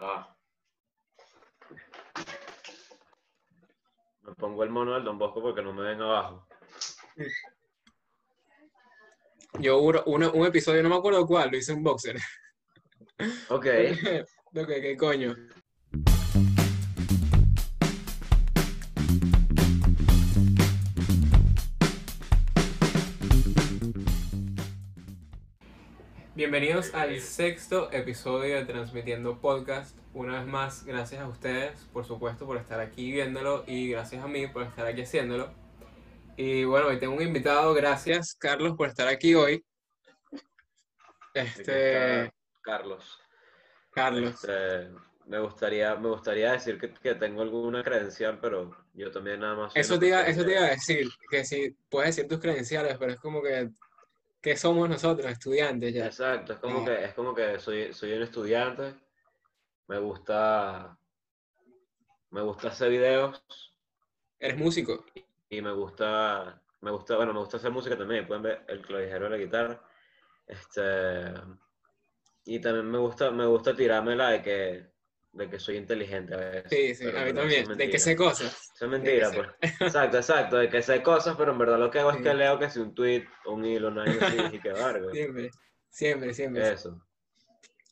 Ah. Me pongo el mono del Don Bosco porque no me ven abajo. Yo uno- un episodio, no me acuerdo cuál, lo hice en boxer. Ok. Ok, ¿qué coño? Bienvenidos al sexto episodio de Transmitiendo Podcast. Una vez más, gracias a ustedes, por supuesto, por estar aquí viéndolo y gracias a mí por estar aquí haciéndolo. Y bueno, hoy tengo un invitado, gracias Carlos por estar aquí hoy. Este, Carlos. Carlos. Este, me gustaría, me gustaría decir que, que tengo alguna credencial, pero yo también nada más. Eso te, iba, eso te iba a decir, que si puedes decir tus credenciales, pero es como que, que somos nosotros, estudiantes ya. Exacto, es como Ah. que, es como que soy, soy un estudiante. Me gusta, me gusta hacer videos Eres músico. y me gusta, me gusta, bueno, me gusta hacer música también. Pueden ver el clavijero de la guitarra. Este, y también me gusta, me gusta tirármela de que, de que soy inteligente a veces. Sí, sí, a mí también. De que sé cosas. Eso es mentira, pues. Exacto, exacto, de que sé cosas, pero en verdad lo que hago es Sí. que leo que si un tweet, un hilo, una así, y que vargo. Siempre, siempre, siempre. Eso.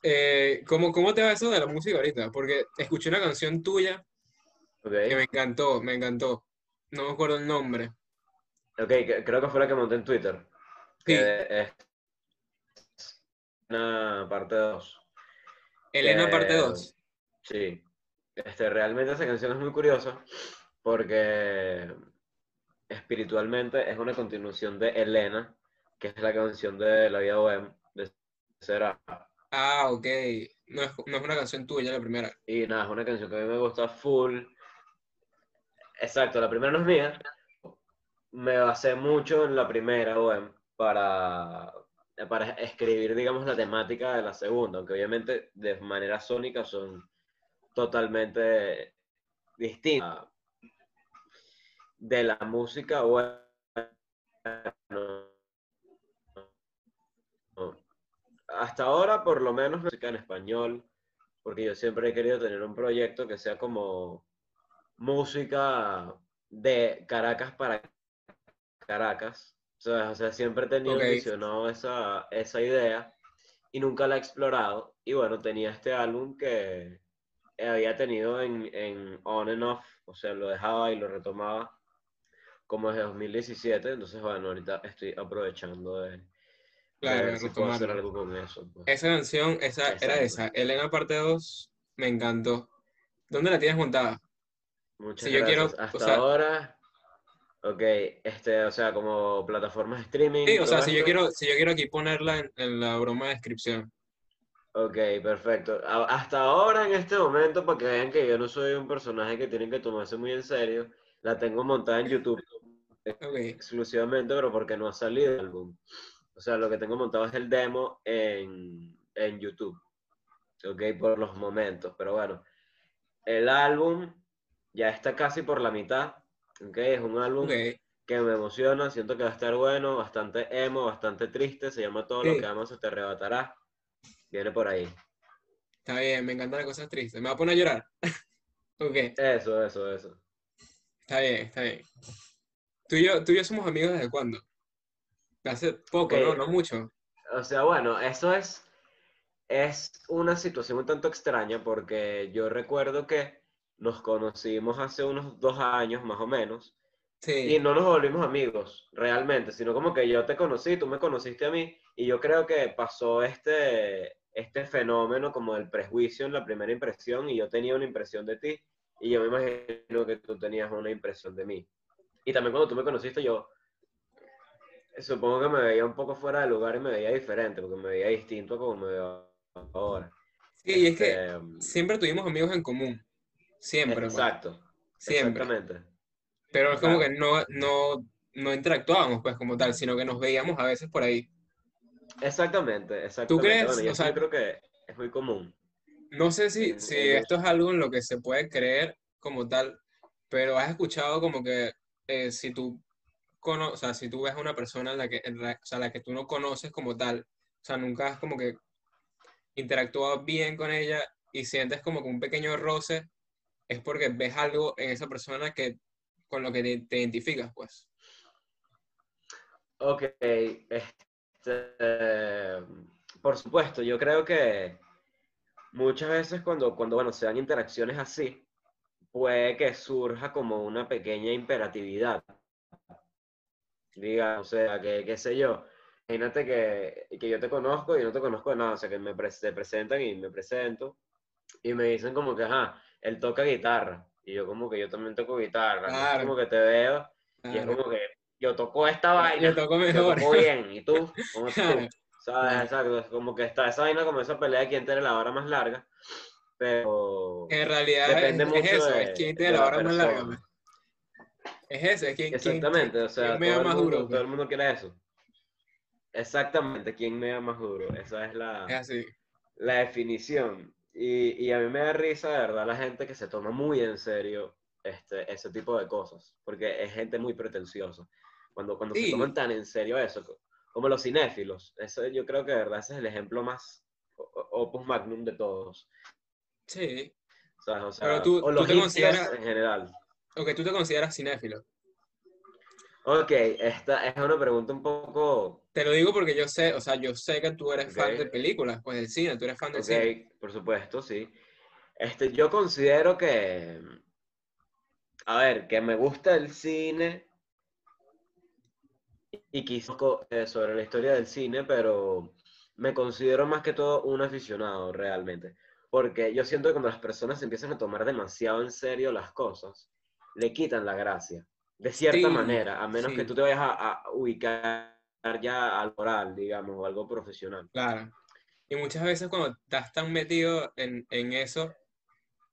Eh, ¿cómo, ¿Cómo te va eso de la música ahorita? Porque escuché una canción tuya que me encantó, me encantó. No me acuerdo el nombre. ok, creo que fue la que monté en Twitter. Sí. Que es una parte 2. Elena parte Que- 2. Sí. Este, realmente esa canción es muy curiosa porque espiritualmente es una continuación de Elena, que es la canción de La Vida Bohem, de Será. Ah, ok. No es, no es una canción tuya la primera. Y nada, es una canción que a mí me gusta full. Exacto, la primera no es mía. Me basé mucho en la primera, Bohem, para, para escribir, digamos, la temática de la segunda, aunque obviamente de manera sónica son totalmente distintas. De la música, bueno, hasta ahora por lo menos música en español, porque yo siempre he querido tener un proyecto que sea como música de Caracas para Caracas. O sea, o sea, siempre he tenido visionado esa, esa idea y nunca la he explorado. Y bueno, tenía este álbum que había tenido en, en on and off, o sea, lo dejaba y lo retomaba como desde 2017. Entonces, bueno, ahorita estoy aprovechando de, de Claro, si puedo hacer algo con eso. pues. Esa canción, esa era esa. Elena parte 2, me encantó. ¿Dónde la tienes montada? Muchas Si yo quiero, o Hasta sea- ahora, ok, este, o sea, como plataformas de streaming. Sí, o sea, si yo quiero, si yo quiero aquí ponerla en, en la broma de descripción. Ok, perfecto. A- Hasta ahora, en este momento, para que vean que yo no soy un personaje que tienen que tomarse muy en serio, la tengo montada en YouTube Ok, exclusivamente, pero porque no ha salido el álbum. O sea, lo que tengo montado es el demo en, en YouTube. Ok, por los momentos. Pero bueno, el álbum ya está casi por la mitad. Ok, es un álbum ok. que me emociona, siento que va a estar bueno, bastante emo, bastante triste, se llama Todo lo Sí. que amas se te arrebatará. Viene por ahí. Está bien, me encantan las cosas tristes. ¿Me va a poner a llorar? Ok, Eso, eso, eso. está bien, está bien. Tú y yo, tú y yo somos amigos desde cuándo? Hace poco. ¿no? No mucho. O sea, bueno, eso es, es una situación un tanto extraña porque yo recuerdo que nos conocimos hace unos dos años más o menos Sí, y no nos volvimos amigos realmente, sino como que yo te conocí, tú me conociste a mí y yo creo que pasó este, este fenómeno como del prejuicio en la primera impresión y yo tenía una impresión de ti y yo me imagino que tú tenías una impresión de mí. Y también cuando tú me conociste yo supongo que me veía un poco fuera de lugar y me veía diferente porque me veía distinto a como me veo ahora. sí, y es que Este, siempre tuvimos amigos en común. Siempre, pues. Exacto, Siempre. exactamente. Pero es como que no, no, no interactuábamos, pues, como tal, sino que nos veíamos a veces por ahí. Exactamente, exactamente. crees? Bueno, y O sea, yo creo que es muy común. No sé si, si esto es algo en lo que se puede creer como tal, pero has escuchado como que eh, si tú cono- o sea, si tú ves a una persona en la que, en la, o sea, la que tú no conoces como tal, o sea, nunca has como que interactuado bien con ella y sientes como que un pequeño roce, es porque ves algo en esa persona que con lo que te, identificas, pues. Ok, este, por supuesto, yo creo que muchas veces cuando, cuando bueno, se dan interacciones así, puede que surja como una pequeña imperatividad. Diga, o sea, que qué sé yo, imagínate que, que, yo te conozco y no te conozco de nada, o sea, que me se presentan y me presento y me dicen como que, ajá, él toca guitarra y yo como que yo también toco guitarra, claro. como que te veo y es como que yo toco esta vaina, yo toco mejor, yo toco bien, ¿y tú? ¿Cómo tú? ¿Sabes? Exacto, como que está esa vaina como esa pelea de quién tiene la hora más larga, pero... En realidad depende es, mucho es eso, es quién tiene la hora más larga. Pues. Es eso, es quién, Exactamente, o sea, me da más mundo, duro. Todo el mundo quiere eso. Exactamente, quién me da más duro. Esa es la, es así. la definición. Y, y, a mí me da risa, de verdad, la gente que se toma muy en serio este, ese tipo de cosas, porque es gente muy pretenciosa. Cuando, cuando Sí. se toman tan en serio eso, co- como los cinéfilos, eso yo creo que de verdad ese es el ejemplo más o- o- opus magnum de todos. Sí. ¿sabes? O sea, Pero tú- o los tú te consideras- en general. Ok, tú te consideras cinéfilo. Ok, esta es una pregunta un poco... Te lo digo porque yo sé, o sea, yo sé que tú eres fan de películas, pues del cine, tú eres fan del Ok, cine. por supuesto, sí. Este, yo considero que, a ver, que me gusta el cine y quizás eh, sobre la historia del cine, pero me considero más que todo un aficionado realmente. Porque yo siento que cuando las personas empiezan a tomar demasiado en serio las cosas, le quitan la gracia, de cierta Sí, manera, a menos sí. que tú te vayas a, a ubicar ya al oral, digamos, o algo profesional. Claro. Y muchas veces cuando estás tan metido en, en eso,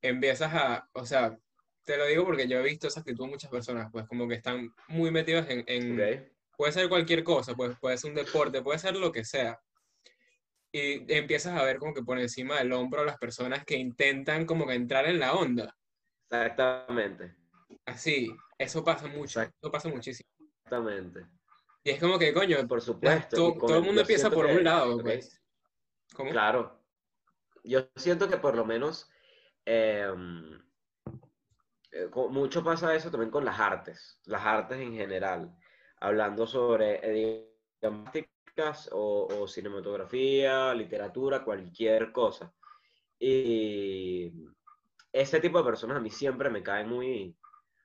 empiezas a, o sea, te lo digo porque yo he visto esa actitud en muchas personas, pues como que están muy metidos en, en- puede ser cualquier cosa, pues puede ser un deporte, puede ser lo que sea. Y empiezas a ver como que por encima del hombro a las personas que intentan como que entrar en la onda. Exactamente, Así, eso pasa mucho, eso pasa muchísimo. exactamente. Y es como que, coño, Por supuesto. to- todo el mundo empieza por que- un lado, ok, pues. ¿Cómo? Claro. Yo siento que por lo menos eh, eh, mucho pasa eso también con las artes, las artes en general, hablando sobre eh, digamos, o, o cinematografía, literatura, cualquier cosa. Y ese tipo de personas a mí siempre me caen muy,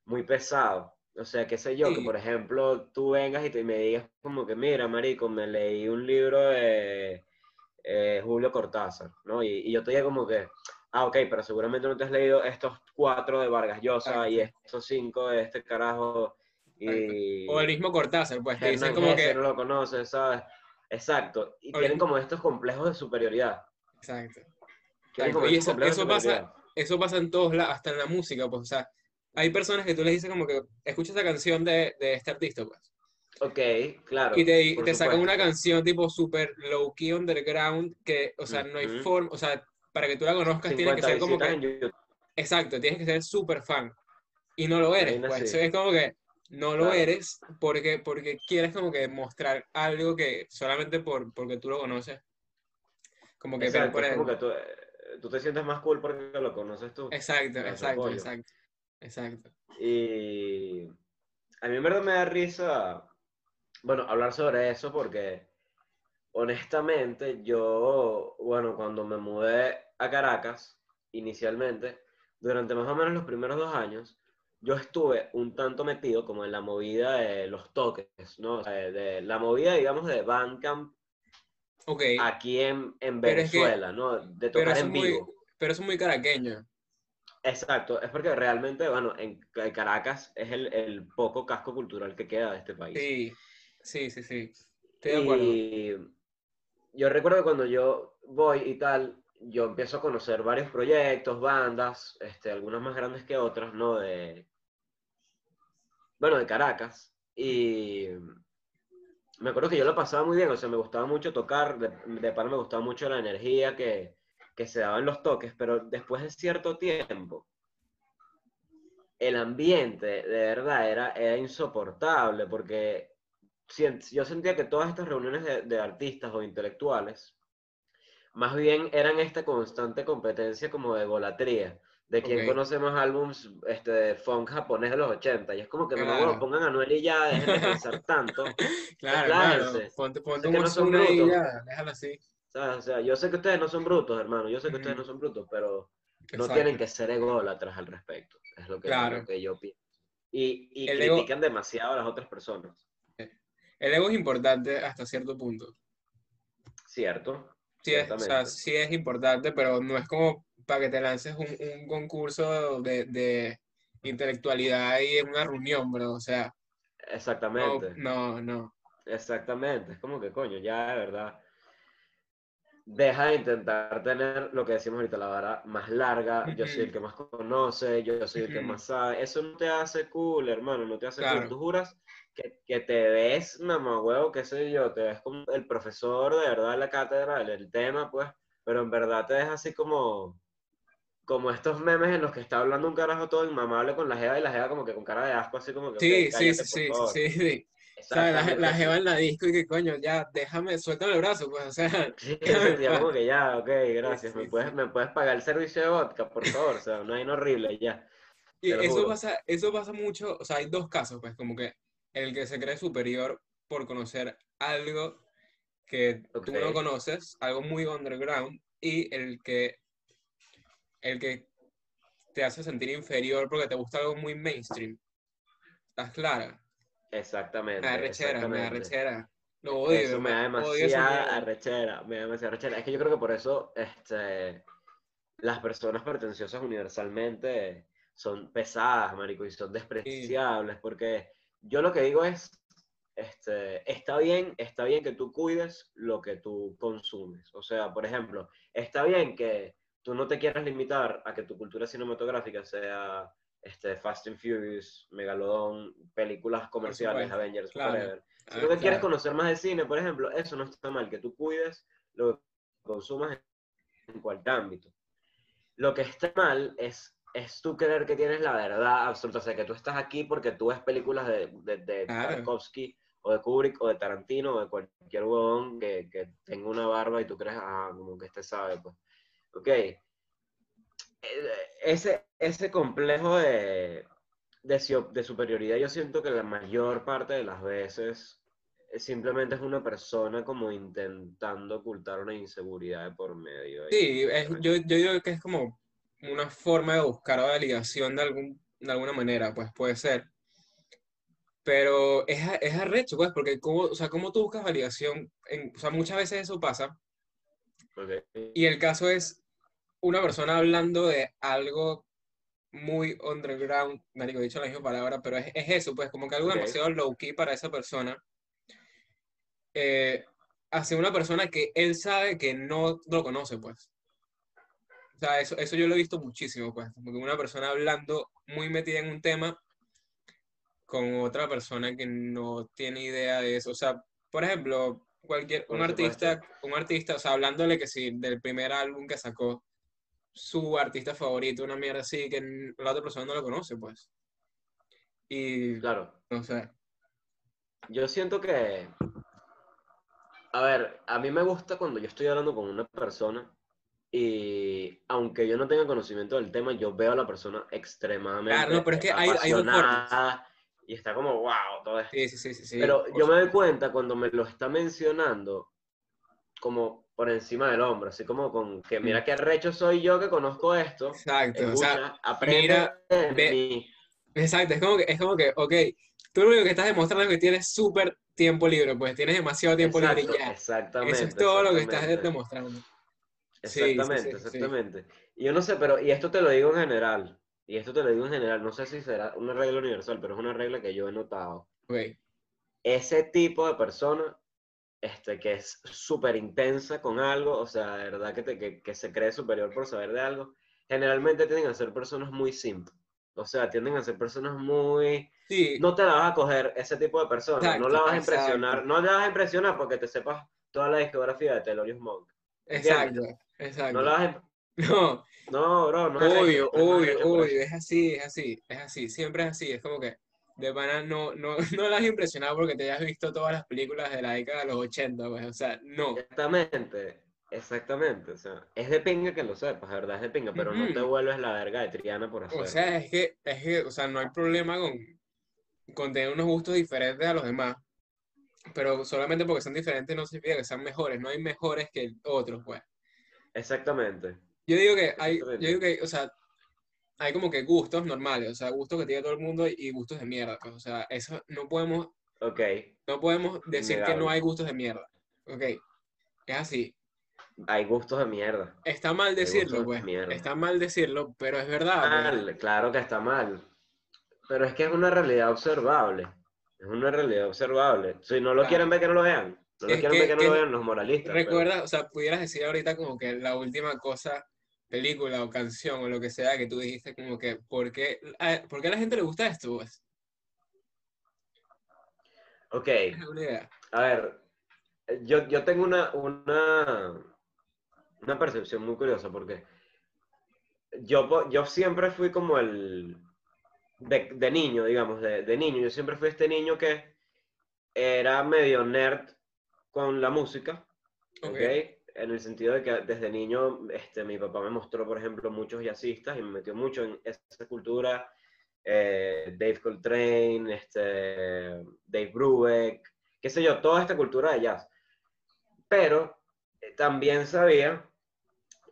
muy pesado. O sea, qué sé yo, que Sí. por ejemplo tú vengas y te, me digas como que, mira, marico, me leí un libro de eh, Julio Cortázar, ¿no? Y, y yo te digo como que, ah, ok, pero seguramente no te has leído estos cuatro de Vargas Llosa y estos cinco de este carajo y... O el mismo Cortázar, pues te dicen como que... no lo conoces, ¿sabes? Exacto. Y Oye. tienen como estos complejos de superioridad. Exacto. Exacto. Y eso, eso pasa, eso pasa en todos lados, hasta en la música, pues, o sea, hay personas que tú les dices como que, escucha esa canción de, de este artista, pues, Ok, claro. y te, por te sacan una canción tipo super low key underground, que, o sea, no hay forma, o sea, para que tú la conozcas tienes que 50 ser como que, exacto, tienes que ser súper fan, y no lo eres, pues, es como que no lo Claro. eres porque, porque quieres como que mostrar algo que solamente por, porque tú lo conoces, como que, pero Exacto, por es como que tú, eh, tú te sientes más cool porque lo conoces tú. exacto, exacto, exacto, exacto. Y a mí en verdad me da risa, bueno, hablar sobre eso porque honestamente yo, bueno, cuando me mudé a Caracas inicialmente, durante más o menos los primeros dos años, yo estuve un tanto metido como en la movida de los toques, ¿no? O sea, de, de la movida, digamos, de Bandcamp Ok, aquí en, en Pero es que- Venezuela, ¿no? De tocar en muy, vivo. pero es muy caraqueño. Exacto, es porque realmente, bueno, en Caracas es el, el poco casco cultural que queda de este país. Sí, sí, sí, sí. Estoy de acuerdo. Y yo recuerdo que cuando yo voy y tal, yo empiezo a conocer varios proyectos, bandas, este, algunas más grandes que otras, ¿no? De, bueno, de Caracas. Y me acuerdo que yo lo pasaba muy bien, o sea, me gustaba mucho tocar, de, de par me gustaba mucho la energía que, que se daba en los toques, pero después de cierto tiempo, el ambiente de verdad era, era insoportable, porque yo sentía que todas estas reuniones de, de artistas o intelectuales, más bien eran esta constante competencia como de golatría, de quién Ok. conoce más álbums este, de funk japonés de los 80, y es como que no, Claro. bueno, pongan a Anuel y ya, dejen de pensar tanto, Claro, claro. Ponte, ponte un no son y ya, déjalo así. ¿Sabes? O sea, yo sé que ustedes no son brutos, hermano, yo sé que ustedes Ujú. no son brutos, pero no Exacto. tienen que ser ególatras al respecto, es lo que, Claro. lo que yo pienso. Y, y El ego- critican demasiado a las otras personas, El ego es importante hasta cierto punto. ¿cierto? Sí es, o sea, sí es importante, pero no es como para que te lances un, un concurso de, de intelectualidad ahí en una reunión, bro. O sea, no, Exactamente. no, no. Exactamente, es como que coño, ya de verdad. Deja de intentar tener lo que decimos ahorita, la vara más larga. Yo soy el que más conoce, yo soy el que más sabe. Eso no te hace cool, hermano, no te hace cool. Claro. Tú juras que, que te ves, mamagüevo, qué sé yo, te ves como el profesor de verdad de la cátedra, del tema, pues, pero en verdad te ves así como, como estos memes en los que está hablando un carajo todo inmamable con la jeva y la jeva como que con cara de asco, así como que, Sí, sí, cállate, sí, por sí, favor. sí, sí. O sea, la, la jeva en la disco y que coño, ya, déjame, suéltame el brazo, pues, o sea, Sí, ya como que ya, ok, gracias. sí, ¿Me sí. puedes, me puedes pagar el servicio de vodka, por favor? O sea, no hay no horrible, ya. Y eso juro. pasa, eso pasa mucho, o sea, hay dos casos, pues, como que el que se cree superior por conocer algo que tú no conoces, algo muy underground, y el que, el que te hace sentir inferior porque te gusta algo muy mainstream. ¿Estás clara? Me Exactamente, da rechera, me da rechera. Lo odio, Eso me da demasiada arrechera, me da demasiada arrechera. Es que yo creo que por eso este, las personas pretenciosas universalmente son pesadas, marico, y son despreciables, porque yo lo que digo es, este, está bien, está bien que tú cuides lo que tú consumes. O sea, por ejemplo, está bien que tú no te quieras limitar a que tu cultura cinematográfica sea este, Fast and Furious, Megalodon, películas comerciales, supuesto, Avengers, claro. whatever. Si Ah, lo que quieres claro. conocer más de cine, por ejemplo, eso no está mal, que tú cuides lo que consumas en cualquier ámbito. Lo que está mal es, es tú creer que tienes la verdad absoluta, o sea, que tú estás aquí porque tú ves películas de, de, de Claro. Tarkovsky o de Kubrick o de Tarantino o de cualquier huevón que, que tenga una barba y tú crees, ah, como que este sabe, pues. Ok. Ese, ese complejo de, de, de superioridad, yo siento que la mayor parte de las veces eh, simplemente es una persona como intentando ocultar una inseguridad de por medio. Sí, es- yo, yo digo que es como una forma de buscar validación de, algún, de alguna manera, pues puede ser. Pero es, a- es arrecho, pues, porque cómo, o sea, cómo tú buscas validación, en- o sea, muchas veces eso pasa, Ok. y el caso es una persona hablando de algo muy underground, marico, he dicho la misma palabra, pero es, es eso, pues, como que algo Ok. demasiado low-key para esa persona, eh, hacia una persona que él sabe que no lo conoce, pues. O sea, eso, eso yo lo he visto muchísimo, pues, como que una persona hablando muy metida en un tema con otra persona que no tiene idea de eso. O sea, por ejemplo, cualquier, un artista, un artista, o sea, hablándole que sí, del primer álbum que sacó, su artista favorito, una mierda así, que la otra persona no lo conoce, pues. Y, Claro. no sé, Yo siento que, a ver, a mí me gusta cuando yo estoy hablando con una persona y aunque yo no tenga conocimiento del tema, yo veo a la persona extremadamente Claro, no, pero es que hay- hay dos y está como, wow, todo esto. sí, sí, sí, sí, Pero yo me doy cuenta cuando me lo está mencionando como por encima del hombro, así como con que mira qué arrecho soy yo que conozco esto, Exacto, o sea, aprende mira, de ve- mí. exacto, es como que, es como que, ok, tú lo único que estás demostrando es que tienes súper tiempo libre, pues tienes demasiado tiempo libre y Exacto, ya. exactamente. Eso es todo lo que estás exactamente. demostrando. Sí, sí, Exactamente, sí, sí. exactamente. Y yo no sé, pero, y esto te lo digo en general, y esto te lo digo en general, no sé si será una regla universal, pero es una regla que yo he notado. Ok, Ese tipo de persona, este, que es súper intensa con algo, o sea, de verdad que, te- que, que se cree superior por saber de algo, generalmente tienden a ser personas muy simples. O sea, tienden a ser personas muy... Sí, No te la vas a coger ese tipo de persona, no Exacto, la vas a exacto. impresionar, no la vas a impresionar porque te sepas toda la discografía de Thelonious Monk. exacto, No exacto. la vas a... No, No, bro, no obvio, no es obvio, obvio, es así, es así, es así, siempre es así, es como que de pana no, no, no la has impresionado porque te hayas visto todas las películas de la década de los 80, pues, o sea, no, Exactamente. Exactamente, o sea, es de pinga que lo sepas, verdad, es de pinga, pero no te vuelves la verga de Triana por O hacerlo. sea, es que, es que, o sea, no hay problema con, con tener unos gustos diferentes a los demás, pero solamente porque son diferentes no significa que sean mejores, no hay mejores que otros, pues. Exactamente, Yo digo que hay, yo digo que, o sea, hay como que gustos normales, o sea, gustos que tiene todo el mundo y, gustos de mierda, pues, o sea, eso no podemos, Ok, no podemos decir que no hay gustos de mierda, ok, es así. Hay gustos de mierda. Está mal decirlo, de pues, está mal decirlo, pero es verdad, pues. Mal, claro que está mal. Pero es que es una realidad observable. Es una realidad observable. Si no lo Claro. quieren ver, que no lo vean. No lo Es quieren que- ver, que no que lo vean los moralistas. pero- Recuerda, o sea, pudieras decir ahorita como que la última cosa, película o canción o lo que sea que tú dijiste como que, ¿por qué a, ¿por qué a la gente le gusta esto? Pues? Ok, a ver. Yo, yo tengo una, una, una percepción muy curiosa porque yo, yo siempre fui como el... De, de niño, digamos, de, de niño. Yo siempre fui este niño que era medio nerd con la música. Ok. ¿ok? En el sentido de que desde niño este, mi papá me mostró, por ejemplo, muchos jazzistas y me metió mucho en esa cultura. eh, Dave Coltrane, este, Dave Brubeck, qué sé yo, toda esta cultura de jazz. Pero eh, también sabía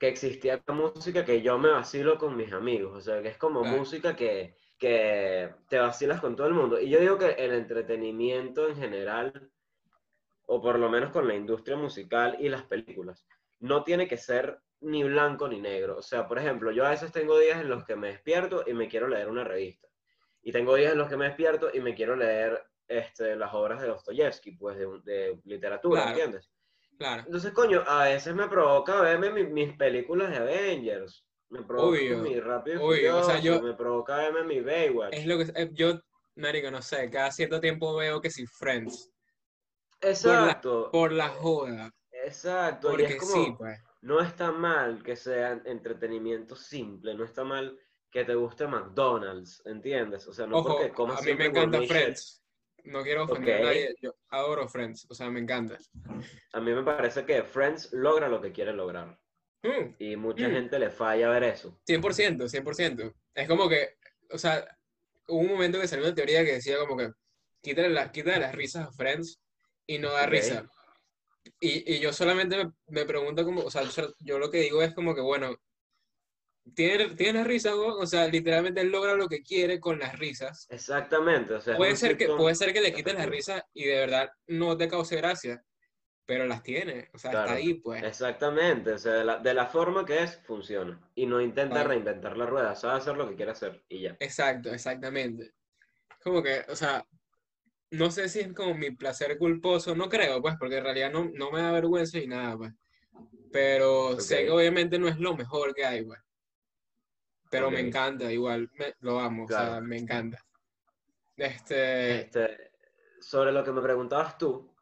que existía música que yo me vacilo con mis amigos, o sea, que es como Claro. música que, que te vacilas con todo el mundo. Y yo digo que el entretenimiento en general o por lo menos con la industria musical y las películas. No tiene que ser ni blanco ni negro. O sea, por ejemplo, yo a veces tengo días en los que me despierto y me quiero leer una revista. Y tengo días en los que me despierto y me quiero leer este, las obras de Dostoyevsky, pues de, de literatura, Claro. ¿entiendes? Claro. Entonces, coño, a veces me provoca verme mi- mis películas de Avengers. Me provoca Obvio, mi Rápido obvio, o sea, Furioso, yo- me provoca verme mi Baywatch. Es lo que eh, yo, marico, no sé, cada cierto tiempo veo que si Friends, Exacto, por la joda, exacto. Y porque es como, sí, pues. no está mal que sea entretenimiento simple, no está mal que te guste McDonald's, ¿entiendes? O sea, no Ojo, porque comas a mí me encanta. Friends. No quiero ofender a Ok. nadie, yo adoro Friends, o sea, me encanta. A mí me parece que Friends logra lo que quiere lograr. Mm, Y mucha Mm. gente le falla ver eso. 100%, 100%. Es como que, o sea, hubo un momento que salió una teoría que decía como que quítale, la, quítale las risas a Friends y no da Ok. risa. Y, y yo solamente me, me pregunto como, o sea, yo, yo lo que digo es como que, bueno, tiene, tiene weón? o sea, literalmente él logra lo que quiere con las risas. Exactamente. O sea, Puede ser que, puede ser que le quites las risas y de verdad no te cause gracia, pero las tiene, o sea, está Claro. ahí, pues. Exactamente. O sea, de la, de la forma que es, funciona. Y no intenta Claro. reinventar la rueda, sabe hacer lo que quiere hacer y ya. Exacto, exactamente. Como que, o sea, no sé si es como mi placer culposo, no creo, pues, porque en realidad no, no me da vergüenza ni nada, pues. Pero sé que obviamente no es lo mejor que hay, pues. Pero me encanta, igual, me- lo amo, o sea, Claro. me encanta. Este, Este, sobre lo que me preguntabas tú,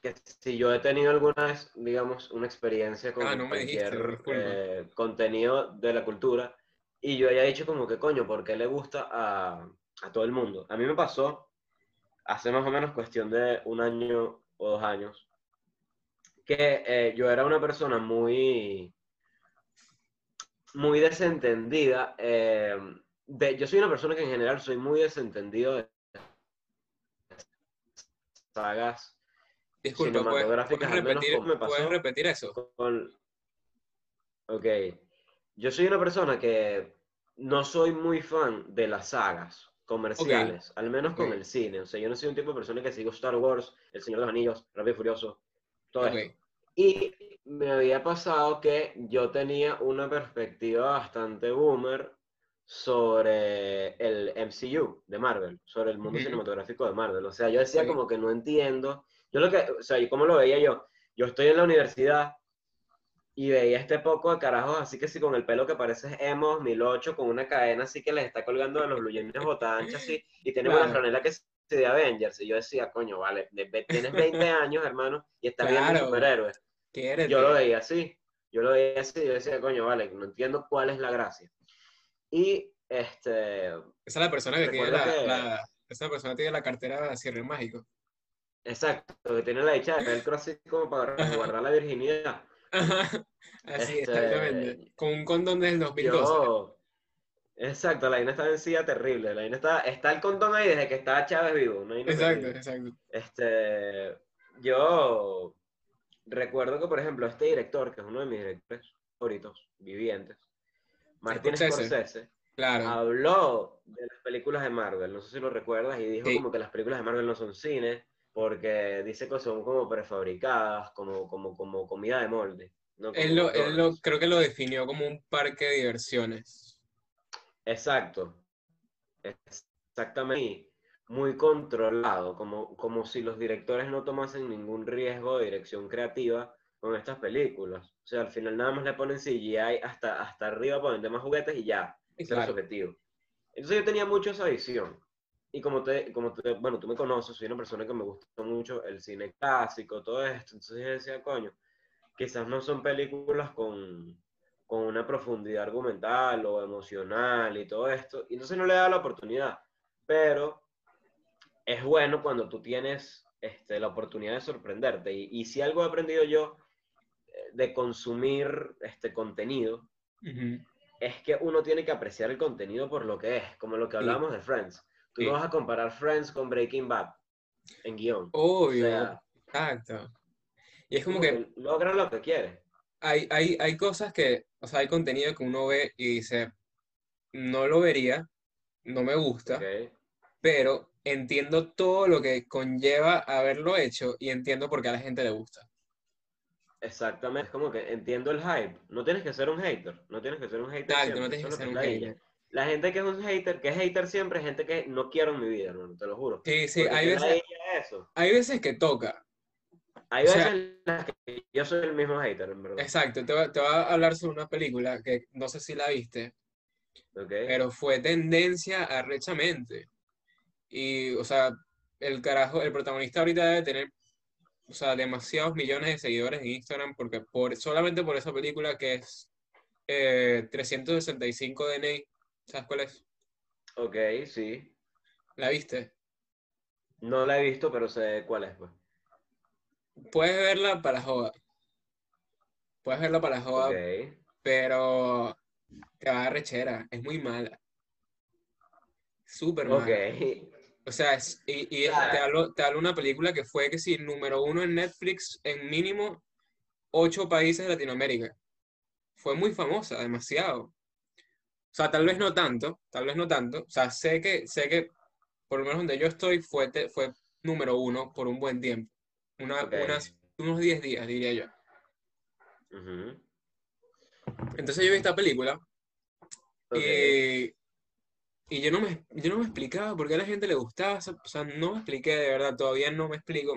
que si yo he tenido alguna vez, digamos, una experiencia con Ah, no me dijiste, cualquier eh, contenido de la cultura, y yo haya dicho como que, coño, ¿por qué le gusta a, a todo el mundo? A mí me pasó hace más o menos cuestión de un año o dos años, que eh, yo era una persona muy, muy desentendida. eh, de, yo soy una persona que en general soy muy desentendido de sagas disculpa, ¿puedes, cinematográficas, puedes al menos repetir, como me puedes pasó repetir eso? con... Ok. Yo soy una persona que no soy muy fan de las sagas comerciales, al menos con Ok. el cine. O sea, yo no soy un tipo de persona que sigo Star Wars, El Señor de los Anillos, Rápido y Furioso, todo Ok. eso. Y me había pasado que yo tenía una perspectiva bastante boomer sobre el MCU de Marvel, sobre el mundo Ujú. cinematográfico de Marvel. O sea, yo decía como que no entiendo. Yo lo que, o sea, ¿y cómo lo veía yo? Yo estoy en la universidad y veía este poco de carajos así que sí con el pelo que parece emo 2008 con una cadena así que les está colgando de los botada ancha así y tiene una Claro. franela que es de Avengers y yo decía, coño, vale, tienes 20 años, hermano, y estás viendo Claro. superhéroes. Quiérete. Yo lo veía así, yo lo veía así, yo decía, coño, vale, no entiendo cuál es la gracia. Y este, Esa es la persona que tiene la, que- la- esa persona tiene la cartera de cierre mágico. exacto, que tiene la dicha de velcro así como para guardar la virginidad. Ajá, así, Este, exactamente. Con un condón del 2012. Yo, exacto, la vaina está vencida terrible. La vaina está, está el condón ahí desde que estaba Chávez vivo. Exacto, terrible. exacto. Este, yo recuerdo que, por ejemplo, este director, que es uno de mis directores favoritos, vivientes, Martin Scorsese. Scorsese, Claro. habló de las películas de Marvel, no sé si lo recuerdas, y dijo Sí. como que las películas de Marvel no son cine, porque dice que son como prefabricadas, como, como, como comida de molde. ¿no? Él lo, él lo, creo que lo definió como un parque de diversiones. Exacto. Exactamente. Muy controlado, como, como si los directores no tomasen ningún riesgo de dirección creativa con estas películas. O sea, al final nada más le ponen CGI hasta, hasta arriba, ponen demás juguetes y ya. Ese era su claro, objetivo. Entonces yo tenía mucho esa visión. Y como te, como te, bueno, tú me conoces, soy una persona que me gusta mucho el cine clásico, todo esto. Entonces yo decía, coño, quizás no son películas con, con una profundidad argumental o emocional y todo esto. Y entonces no le da la oportunidad. Pero es bueno cuando tú tienes este, la oportunidad de sorprenderte. Y, y si algo he aprendido yo eh, de consumir este contenido, ujú, es que uno tiene que apreciar el contenido por lo que es, como lo que Sí. hablábamos de Friends. Tú Sí. vas a comparar Friends con Breaking Bad en guion. Obvio, O sea, exacto. Y es como que logra lo que quiere. hay, hay, hay cosas que, o sea, hay contenido que uno ve y dice, no lo vería, no me gusta, pero entiendo todo lo que conlleva haberlo hecho y entiendo por qué a la gente le gusta. Exactamente. Es como que entiendo el hype. No tienes que ser un hater. No tienes que ser un hater. Exacto, no tienes que eso ser un hater. La gente que es un hater, que es hater siempre, es gente que no quiero en mi vida, hermano, te lo juro. Sí, sí, Porque hay veces, eso. hay veces que toca. Hay o veces sea- en las que yo soy el mismo hater, en verdad. Exacto, te voy, te voy a hablar sobre una película que no sé si la viste, ¿ok? pero fue tendencia arrechamente. Y, o sea, el carajo, el protagonista ahorita debe tener, o sea, demasiados millones de seguidores en Instagram porque por, solamente por esa película que es eh, 365 DNI, ¿sabes cuál es? Ok, sí. ¿La viste? No la he visto, pero sé cuál es, pues. Puedes verla para joda. Puedes verla para joda, pero te va a dar rechera, es muy mala. Súper mala. Ok. O sea, es- y, y te hablo, te hablo una película que fue que sí, número uno en Netflix en mínimo ocho países de Latinoamérica. Fue muy famosa, demasiado. O sea, tal vez no tanto, tal vez no tanto. O sea, sé que, sé que por lo menos donde yo estoy fue, fue número uno por un buen tiempo. Una, Ok. unas, unos 10 días, diría yo. Ujú. Entonces yo vi esta película Ok. y, y yo no me, yo no me explicaba por qué a la gente le gustaba. O sea, no me expliqué de verdad, todavía no me explico.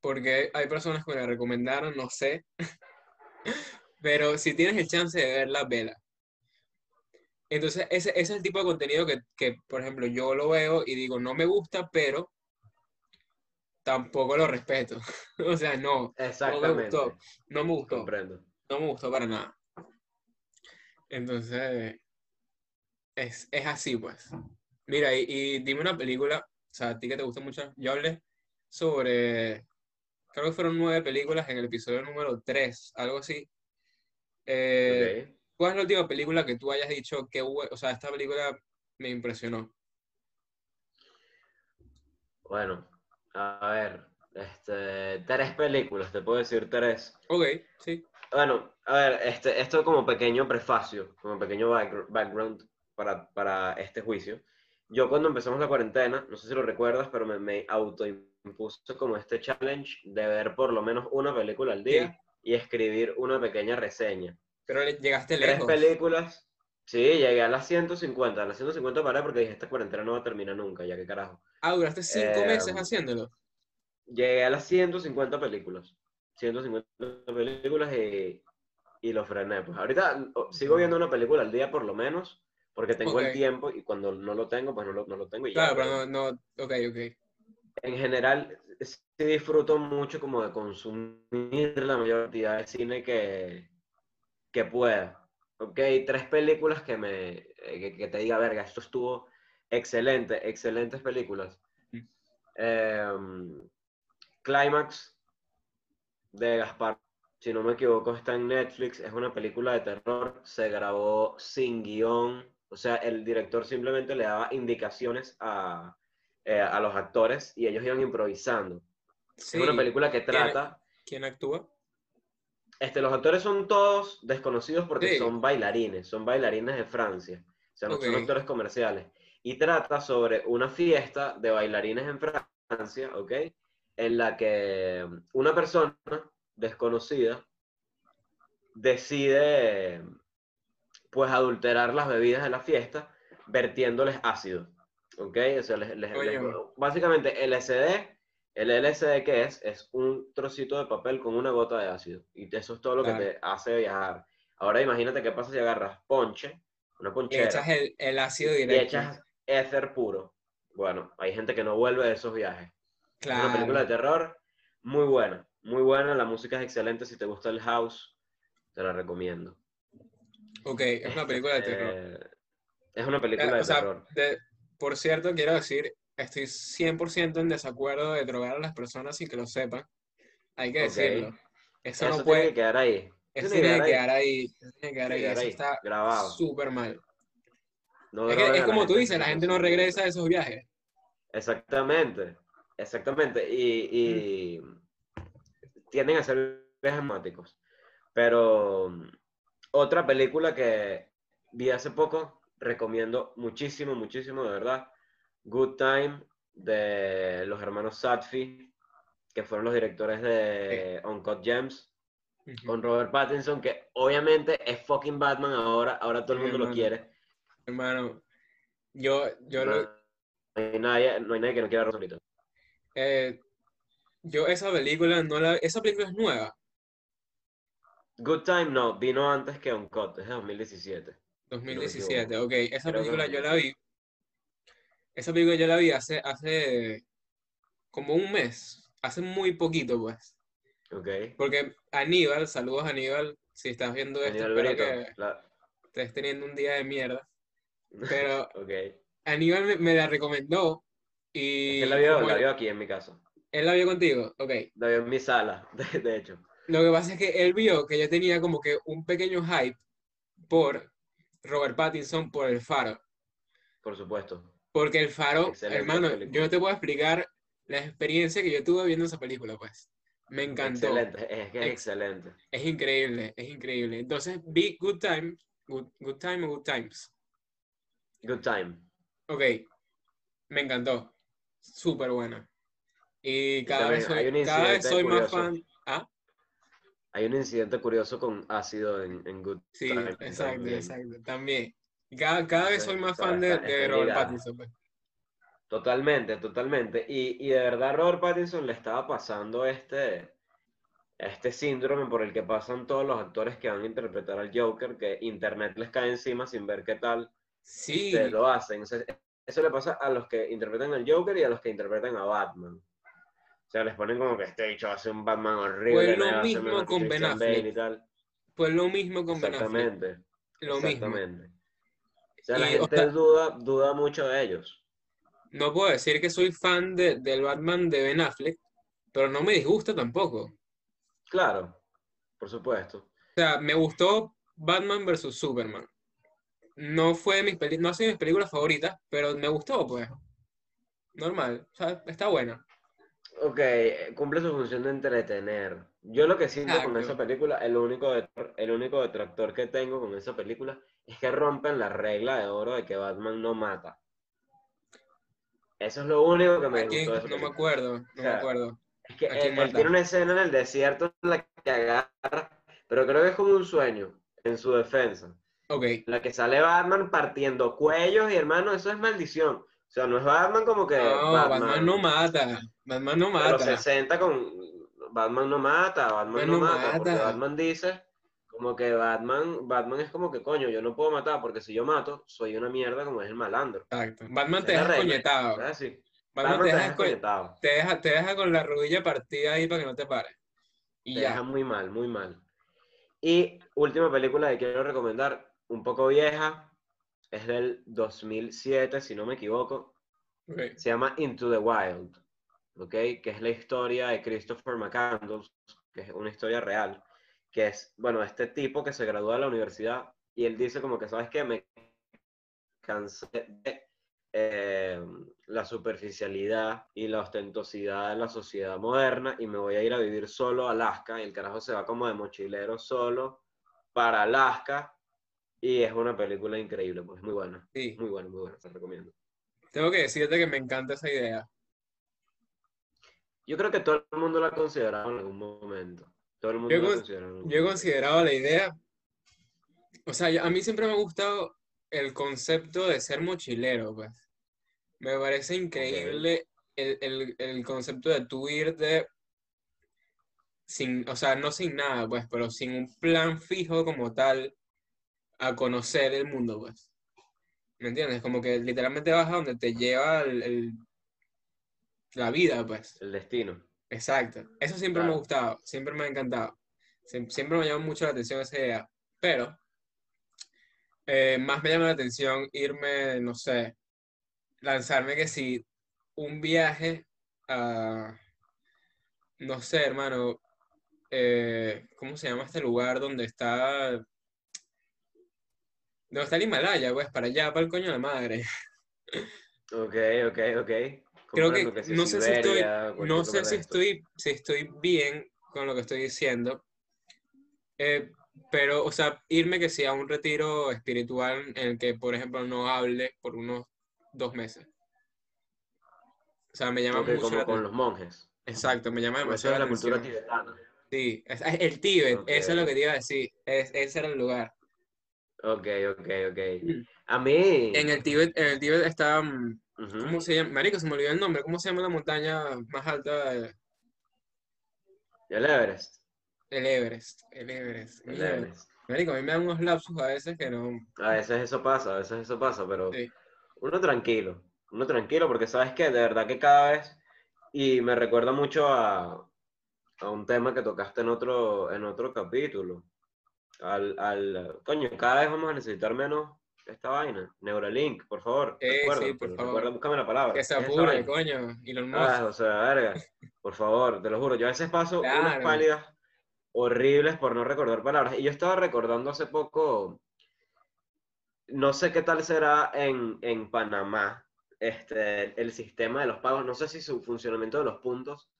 Porque hay personas que me la recomendaron, no sé. Pero si tienes el chance de verla, vela. Entonces, ese, ese es el tipo de contenido que, que, por ejemplo, yo lo veo y digo, no me gusta, pero tampoco lo respeto. O sea, no, Exactamente. gustó. no me gustó. Comprendo. No me gustó para nada. Entonces, es, es así, pues. Mira, y, y dime una película, o sea, a ti que te gusta mucho, yo hablé sobre, creo que fueron nueve películas en el episodio número 3, algo así. Eh, Ok. ¿Cuál es la última película que tú hayas dicho que, o sea, esta película me impresionó? Bueno, a ver, este, tres películas, te puedo decir tres. Ok, sí. Bueno, a ver, este, esto como pequeño prefacio, como pequeño backgr- background para, para este juicio. Yo cuando empezamos la cuarentena, no sé si lo recuerdas, pero me, me autoimpuse como este challenge de ver por lo menos una película al día y escribir una pequeña reseña. Pero le- llegaste Tres lejos. películas. Sí, llegué a las 150. A las 150 paré porque dije, esta cuarentena no va a terminar nunca, ya que carajo. Ah, duraste cinco Eh, meses haciéndolo. Llegué a las 150 películas. 150 películas y, y lo frené. Pues ahorita oh, sigo viendo una película al día por lo menos, porque tengo el tiempo y cuando no lo tengo, pues no lo, no lo tengo y. Claro, pero pero no, no, ok, ok. En general, sí disfruto mucho como de consumir la mayor cantidad de cine que, que pueda. Ok, tres películas que me eh, que, que te diga, verga, esto estuvo excelente, excelentes películas. Em, Climax de Gaspar si no me equivoco, está en Netflix, es una película de terror, se grabó sin guion, o sea, el director simplemente le daba indicaciones a, eh, a los actores y ellos iban improvisando. Sí. Es una película que ¿Quién- trata, ¿Quién actúa? Este, los actores son todos desconocidos porque Sí. son bailarines, son bailarines de Francia, o sea, no son Ok. actores comerciales. Y trata sobre una fiesta de bailarines en Francia, ¿ok? En la que una persona desconocida decide, pues, adulterar las bebidas de la fiesta vertiéndoles ácido, ¿ok? O sea, les- les- les- básicamente LSD, el LSD que es, es un trocito de papel con una gota de ácido. Y eso es todo lo Claro. que te hace viajar. Ahora imagínate qué pasa si agarras ponche, una Y ponchera, echas el, el ácido y directo. echas éter puro. Bueno, hay gente que no vuelve de esos viajes. Es Claro. una película de terror muy buena, muy buena. La música es excelente. Si te gusta el house, te la recomiendo. Ok, es una película de terror. Eh, es una película Eh, de o sea, terror. de- por cierto, quiero decir, estoy 100% en desacuerdo de drogar a las personas sin que lo sepan. Hay que decirlo. Eso, Eso no tiene puede, que quedar ahí. eso tiene que tiene que quedar ahí. Eso tiene que quedar ahí. Tiene Eso está grabado. súper mal. No Es, que- como tú gente dices, la gente no regresa de esos viajes. Exactamente, exactamente. Y, y tienden a ser viajes temáticos. Pero mm, otra película que vi hace poco, recomiendo muchísimo, muchísimo, de verdad. Good Time, de los hermanos Sadfi, que fueron los directores de Uncut Gems, con Robert Pattinson, que obviamente es fucking Batman ahora, ahora todo el Sí, mundo lo quiere. Hermano, yo, yo, no, lo- hay nadie, no hay nadie que no quiera a Rosolito. eh, yo esa película no la, esa película es nueva, Good Time no, vino antes que Uncut, es de 2017. 2017, ok, esa película no. yo la vi, esa película yo la vi hace, hace como un mes, hace muy poquito pues, Ok. porque Aníbal, saludos Aníbal, si estás viendo esto, Aníbal espero Brito, que la- estés teniendo un día de mierda, pero Ok. Es Aníbal me, me la recomendó y que la vio, la él- vio aquí en mi casa. él la vio contigo, ok. La vio en mi sala, de, de hecho. Lo que pasa es que él vio que yo tenía como que un pequeño hype por Robert Pattinson por El Faro. Por supuesto. Porque El Faro, Excelente hermano, película. yo te puedo explicar la experiencia que yo tuve viendo esa película, pues. Me encantó. Excelente, es que es Ex- excelente. Es increíble, es increíble. Entonces vi Good Time, Good, Good Time o Good Times. Good Time. Ok, me encantó. Súper buena. Y cada vez también soy, cada vez soy más fan. Ah, Hay un incidente curioso con ácido en, en Good sí, Time. exacto, también. exacto. También. Cada, cada vez soy más fan de, Robert. Pattinson. pues. Totalmente, totalmente. Y, y de verdad Robert Pattinson le estaba pasando este, este síndrome por el que pasan todos los actores que van a interpretar al Joker, que internet les cae encima sin ver qué tal Sí, se lo hacen. O sea, eso le pasa a los que interpretan al Joker y a los que interpretan a Batman. O sea, les ponen como que este bicho hace un Batman horrible. Pues lo hacer mismo con Ben Affleck. Pues lo mismo con Ben Affleck. Exactamente. Lo mismo. exactamente. Sea, la Y, o gente sea- duda, duda mucho de ellos. No puedo decir que soy fan de- del Batman de Ben Affleck, pero no me disgusta tampoco. O Claro, por supuesto. sea, me gustó Batman vs. Superman. No fue mis peli- no ha sido mis películas favoritas, pero me gustó, pues. Normal, o sea, está buena. Ok, cumple su función de entretener. Yo lo que siento con esa película, el único, el único detractor que tengo con esa película es que rompen la regla de oro de que Batman no mata. Eso es lo único que me Aquí gustó no me acuerdo, no me sea, acuerdo. Es que ¿a quién él, él mata? tiene una escena en el desierto en la que agarra, pero creo que es como un sueño en su defensa. Ok, en la que sale Batman partiendo cuellos y hermano, eso es maldición. O sea, no es Batman como que no, Batman, Batman no mata. Batman no de los mata. 60 con Batman no mata, Batman no mata, porque. Batman dice como que Batman, Batman es como que coño, yo no puedo matar porque si yo mato, soy una mierda como es el malandro. Exacto. Batman Esa te deja coñetado. Batman Batman te deja, te deja, te deja con la rodilla partida ahí para que no te pare. Y Te ya. deja muy mal, muy mal. Y última película que quiero recomendar, un poco vieja, es del 2007, si no me equivoco. Se llama Into the Wild, ¿ok? Que es la historia de Christopher McCandless, que es una historia real. que es, bueno, este tipo que se gradúa de la universidad y él dice como que, ¿sabes qué? Me cansé de eh, la superficialidad y la ostentosidad de la sociedad moderna y me voy a ir a vivir solo a Alaska y el carajo se va como de mochilero solo para Alaska y es una película increíble, pues muy buena. Sí. Muy buena, muy buena, te recomiendo. Tengo que decirte que me encanta esa idea. Yo creo que todo el mundo la ha considerado en algún momento. Todo el mundo Yo la con- considerado Yo he considerado la idea, o sea, a mí siempre me ha gustado el concepto de ser mochilero, pues. Me parece increíble el, el- el concepto de tú irte sin, o sea, no sin nada, pues, pero sin un plan fijo como tal a conocer el mundo, pues. ¿Me entiendes? Como que literalmente vas a donde te lleva el- el- la vida, pues. El destino. Exacto. Eso siempre me ha gustado, siempre me ha encantado. Siem- Siempre me llama mucho la atención esa idea. Pero eh, más me llama la atención irme, no sé, lanzarme que si un viaje a, no sé, hermano, eh, ¿cómo se llama este lugar donde está, donde está el Himalaya, pues, para allá, para el coño de la madre? Ok, ok, ok. Creo que, si no sé si estoy, Siberia, no sé si estoy, si estoy bien con lo que estoy diciendo, eh, pero, o sea, irme que sea a un retiro espiritual en el que, por ejemplo, no hable por unos dos meses. O sea, me llama mucho como con los monjes. Exacto, me llama eso demasiado es la la cultura tibetana. Sí, es- es el Tíbet, Ok. eso es lo que te iba a decir, es, ese era el lugar. Ok, ok, ok. Mm. A mí. En el Tíbet, en el Tíbet está, ¿cómo se llama? Marico, se me olvidó el nombre, ¿cómo se llama la montaña más alta de- El Everest. El Everest, el Everest. El. Everest. Marico, a mí me dan unos lapsus a veces que no. A veces eso pasa, a veces eso pasa, pero Sí. uno tranquilo. Uno tranquilo, porque sabes que de verdad que cada vez. Y me recuerda mucho a, a un tema que tocaste en otro, en otro capítulo. Al, al, coño, cada vez vamos a necesitar menos esta vaina. Neuralink, por favor. Eh, recuerda, sí, por favor. búscame la palabra. Que se ¿Qué es esa apure, coño. Elon Musk. Ah, o sea, verga. Por favor, te lo juro. Yo a veces paso unas pálidas horribles por no recordar palabras. Y yo estaba recordando hace poco, no sé qué tal será en, en Panamá, este, el sistema de los pagos. No sé si su funcionamiento de los puntos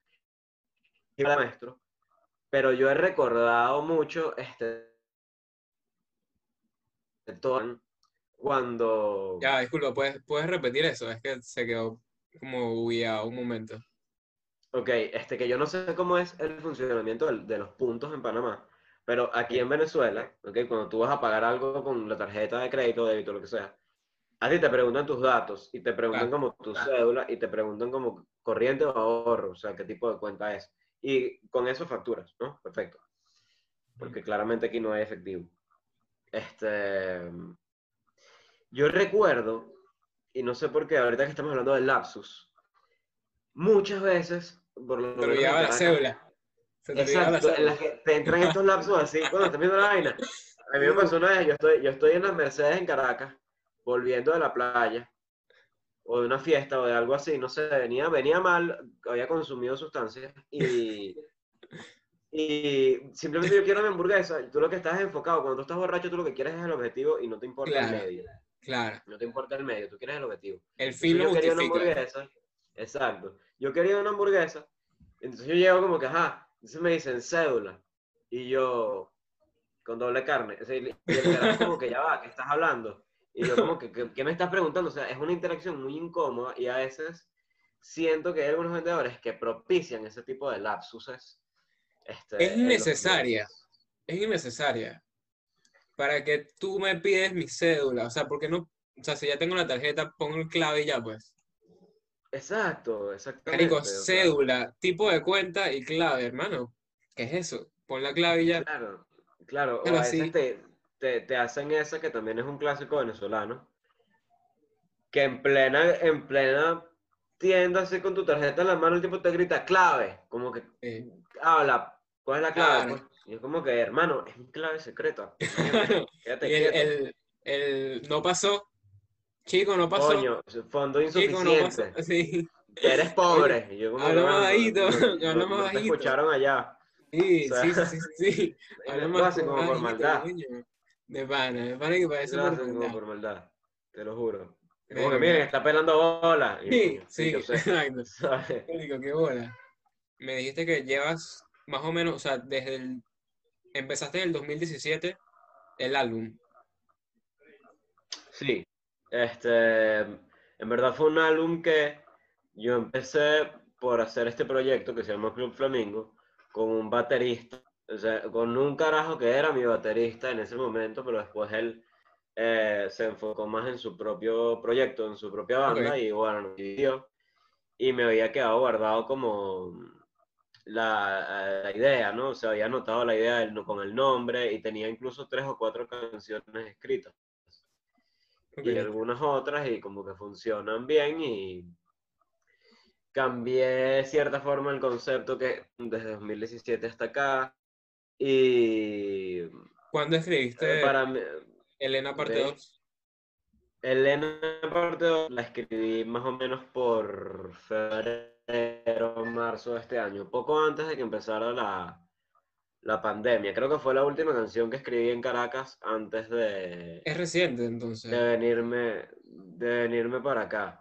es maestro, pero yo he recordado mucho este todo cuando Ya, disculpa, ¿puedes, puedes repetir eso? Es que se quedó como bugueado un momento. Ok, este que yo no sé cómo es el funcionamiento del- de, los puntos en Panamá, pero aquí en Venezuela, ok, cuando tú vas a pagar algo con la tarjeta de crédito, débito, lo que sea, a ti te preguntan tus datos y te preguntan Claro. como tu cédula y te preguntan como corriente o ahorro, o sea, qué tipo de cuenta es. Y con eso facturas, ¿no? Perfecto. Porque claramente aquí no hay efectivo. Este, yo recuerdo, y no sé por qué, ahorita que estamos hablando del lapsus, muchas veces, por lo menos la. Se te olvidaba la Exacto, en cédula. las que te entran estos lapsos así cuando estás viendo la vaina. A mí me pasó una vez, yo estoy, yo estoy en las Mercedes en Caracas, volviendo de la playa, o de una fiesta, o de algo así, no sé, venía, venía mal, había consumido sustancias, y, y simplemente yo quiero una hamburguesa, y tú lo que estás enfocado, cuando tú estás borracho, tú lo que quieres es el objetivo y no te importa Claro. el medio. Claro. No te importa el medio, tú quieres el objetivo. El fin lo yo quería una hamburguesa, exacto. Yo quería una hamburguesa, entonces yo llego como que, ajá, entonces me dicen cédula, y yo, con doble carne, o sea, y el como que ya va, ¿qué estás hablando? Y yo como que, ¿qué, qué me estás preguntando? O sea, es una interacción muy incómoda y a veces siento que hay algunos vendedores que propician ese tipo de lapsuses. Este, Es innecesaria. Es innecesaria. Para que tú me pides mi cédula. O sea, porque no. O sea, si ya tengo la tarjeta, pongo el clave y ya, pues. Exacto, exactamente. Marico, cédula, tipo de cuenta y clave, hermano. ¿Qué es eso? Pon la clave y ya. Claro, claro. O a veces sí. te, te, te hacen esa que también es un clásico venezolano. Que en plena, en plena tienda, así con tu tarjeta en la mano, el tipo te grita clave. Como que Eh, habla, ¿cuál es la clave? Claro. Y es como que, hermano, es mi clave secreta. Quédate el, el, el no pasó. Chico, no pasó. Coño, fondo Chico, no insuficiente. pasó. Sí. que eres pobre. Y yo como habla "Bueno, bajito, no- habla no- no te bajito". escucharon allá. Sí, O sea, sí, sí, sí, sí. Habla más hacen como por maldad. De pana, de pana que parece Lo hacen como por maldad. Te lo juro. Como que miren, está pelando bola. Y Sí, yo, sí, yo sé. exacto. ¿sabes? Qué bola. Me dijiste que llevas más o menos, o sea, desde el... Empezaste en el 2017 el álbum. Sí, este, en verdad fue un álbum que yo empecé por hacer este proyecto que se llama Club Flamingo con un baterista, o sea, con un carajo que era mi baterista en ese momento, pero después él eh, se enfocó más en su propio proyecto, en su propia banda y bueno, y me había quedado guardado como la, la idea, ¿no? O sea, había anotado la idea del- con el nombre y tenía incluso tres o cuatro canciones escritas y algunas otras y como que funcionan bien y cambié de cierta forma el concepto que desde 2017 hasta acá y ¿Cuándo eh, escribiste para mí, Elena parte ok. 2? Elena parte dos la escribí más o menos por febrero, marzo de este año, poco antes de que empezara la, la pandemia. Creo que fue la última canción que escribí en Caracas antes de, Es reciente, de entonces. venirme, de venirme para acá.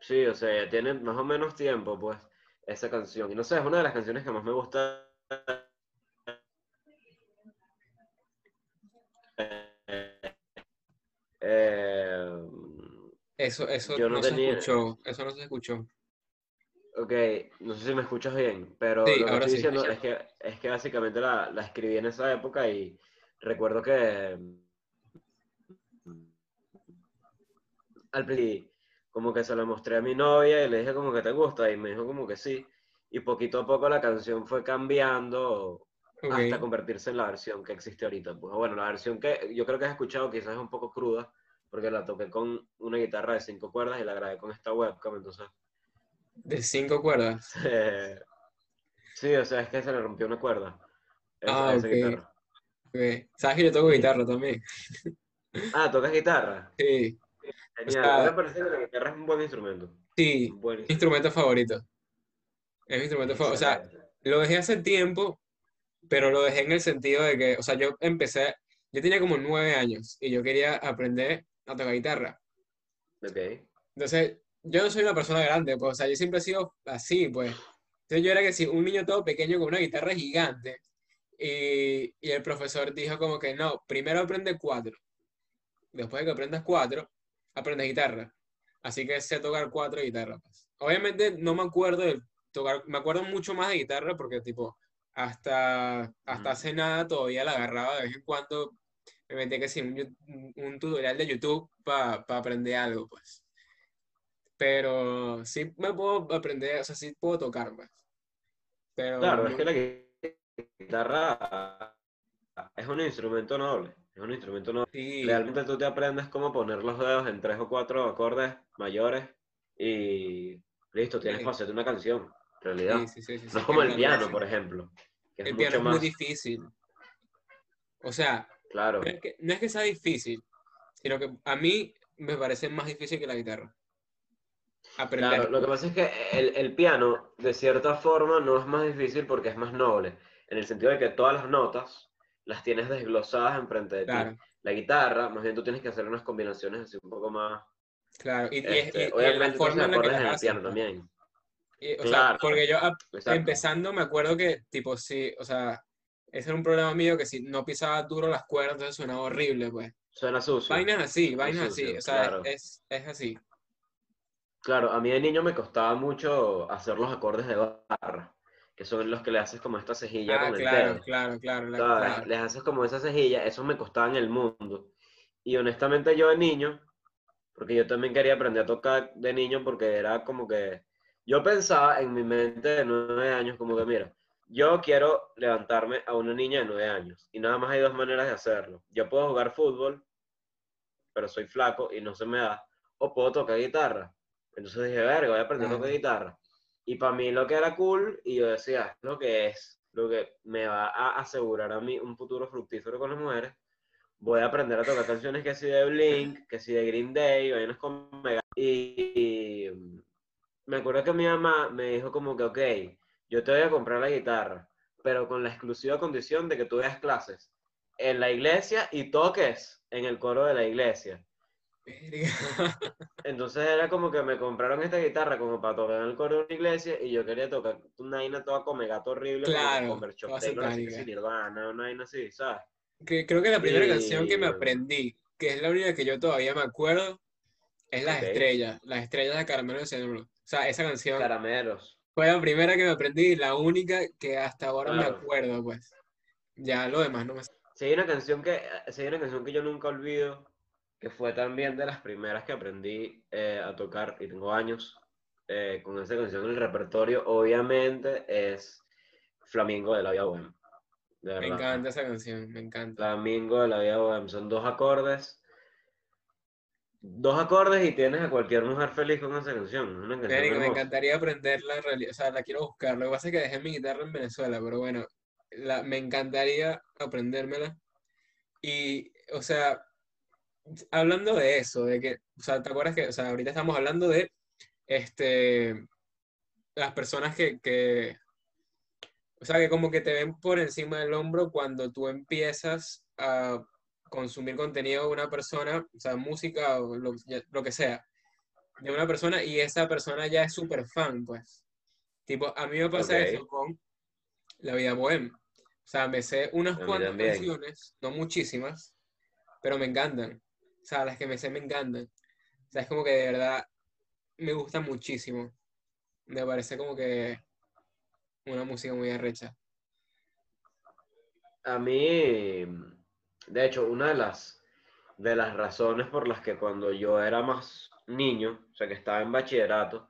Sí, o sea, ya tiene más o menos tiempo, pues, esa canción. Y no sé, es una de las canciones que más me gusta. Eh, Eso, eso yo no, no se tenía- escuchó, eso no se escuchó. Ok, no sé si me escuchas bien, pero Sí, lo que estoy sí. diciendo es que, es que básicamente la, la escribí en esa época y recuerdo que al principio como que se lo mostré a mi novia y le dije como que te gusta y me dijo como que sí. Y poquito a poco la canción fue cambiando hasta convertirse en la versión que existe ahorita. Pues bueno, la versión que yo creo que has escuchado quizás es un poco cruda, porque la toqué con una guitarra de cinco cuerdas y la grabé con esta webcam, entonces... De cinco cuerdas. sí, o sea, es que se le rompió una cuerda esa, Ah, esa ok. guitarra. Ok. Sabes que yo toco Sí. guitarra también. Ah, ¿tocas guitarra? Sí, Genial. sea- A mí me parece que la guitarra es un buen instrumento. sí, buen mi instrumento favorito. Es mi instrumento favorito. O sea, lo dejé hace tiempo, pero lo dejé en el sentido de que, o sea, yo empecé, yo tenía como nueve años y yo quería aprender a tocar guitarra. Ok. Entonces, yo no soy una persona grande, pues, o sea, yo siempre he sido así, pues. Entonces yo era que sí, un niño todo pequeño con una guitarra gigante. Y, y el profesor dijo como que no, primero aprende cuatro. Después de que aprendas cuatro, aprendes guitarra. Así que sé tocar cuatro guitarras. pues. Obviamente no me acuerdo de tocar, me acuerdo mucho más de guitarra porque tipo, hasta, hasta Ujú. hace nada todavía la agarraba de vez en cuando. Me metía que sí, un, un- tutorial de YouTube para aprender algo, pues. Pero sí me puedo aprender, o sea, sí puedo tocar, pues. Pero Claro, es que la guitarra es un instrumento noble. Es un instrumento noble. sí, Realmente tú te aprendes cómo poner los dedos en tres o cuatro acordes mayores y listo, tienes Sí. para hacerte una canción, en realidad. sí, No es como el piano, por ejemplo, que es El piano mucho es muy más, difícil. O sea, claro, no es que, no es que sea difícil, sino que a mí me parece más difícil que la guitarra. Aprender. claro. Lo que pasa es que el, el piano, de cierta forma, no es más difícil porque es más noble, en el sentido de que todas las notas las tienes desglosadas enfrente de ti. Claro, La guitarra, más bien tú tienes que hacer unas combinaciones así un poco más claro. Y, Este, y- y en la obviamente, tú forma en la que las en el piano también. Y, o sea, Claro, porque yo exacto. empezando me acuerdo que, tipo, sí, o sea, ese era un problema mío que si no pisaba duro las cuerdas, entonces sonaba horrible, pues. Suena sucio. Vainas así, suena vainas así, sucio, o sea, claro. es, es así. Claro, a mí de niño me costaba mucho hacer los acordes de barra, que son los que le haces como esta cejilla Ah, con el claro, dedo. claro, claro, claro. Les haces como esa cejilla, eso me costaba en el mundo. Y honestamente yo de niño, porque yo también quería aprender a tocar de niño porque era como que, yo pensaba en mi mente de nueve años como que, mira, yo quiero levantarme a una niña de nueve años y nada más hay dos maneras de hacerlo. Yo puedo jugar fútbol, pero soy flaco y no se me da, o puedo tocar guitarra. Entonces dije, verga, voy a aprender a tocar Claro. guitarra. Y para mí lo que era cool, y yo decía, "Es lo que es, lo que me va a asegurar a mí un futuro fructífero con las mujeres, voy a aprender a tocar canciones que sí de Blink, que sí de Green Day, vainas con Mega. Y, y me acuerdo que mi mamá me dijo como que, ok, yo te voy a comprar la guitarra, pero con la exclusiva condición de que tú veas clases en la iglesia y toques en el coro de la iglesia. Entonces era como que me compraron esta guitarra como para tocar en el coro de una iglesia y yo quería tocar una vaina toda come gato horrible Claro, como toda Taylor, así que satánica. sí, Nirvana, una vaina así, ¿sabes? Que creo que la primera canción que me aprendí, que es la única que yo todavía me acuerdo, es Las. Estrellas, Las Estrellas de Caramelo de Cianuro. O sea, esa canción Caramelos. fue la primera que me aprendí y la única que hasta ahora me acuerdo, pues. Ya lo demás no me... Sí, hay una canción que, sí, hay una canción que yo nunca olvido, que fue también de las primeras que aprendí eh, a tocar, y tengo años eh, con esa canción en el repertorio, obviamente es Flamingo de la Vía Bohem. Me verdad. encanta esa canción, me encanta. Flamingo de la Vía Bohem. Son dos acordes. Dos acordes y tienes a cualquier mujer feliz con esa canción. Una canción Marico, me encantaría aprenderla en realidad, o sea, la quiero buscar. Lo que pasa es que dejé mi guitarra en Venezuela, pero bueno, la, me encantaría aprendérmela. Y, o sea, hablando de eso, de que, o sea, ¿te acuerdas que, o sea, ahorita estamos hablando de, este, las personas que, que, o sea, que como que te ven por encima del hombro cuando tú empiezas a consumir contenido de una persona, o sea, música o lo, lo que sea, de una persona y esa persona ya es súper fan, pues. Tipo, a mí me pasa Ok. eso con La Vida Bohem. O sea, me sé unas cuantas también. canciones, no muchísimas, pero me encantan. O sea, las que me sé me encantan. O sea, es como que de verdad me gusta muchísimo. Me parece como que una música muy arrecha. A mí, de hecho, una de las, de las razones por las que cuando yo era más niño, o sea, que estaba en bachillerato,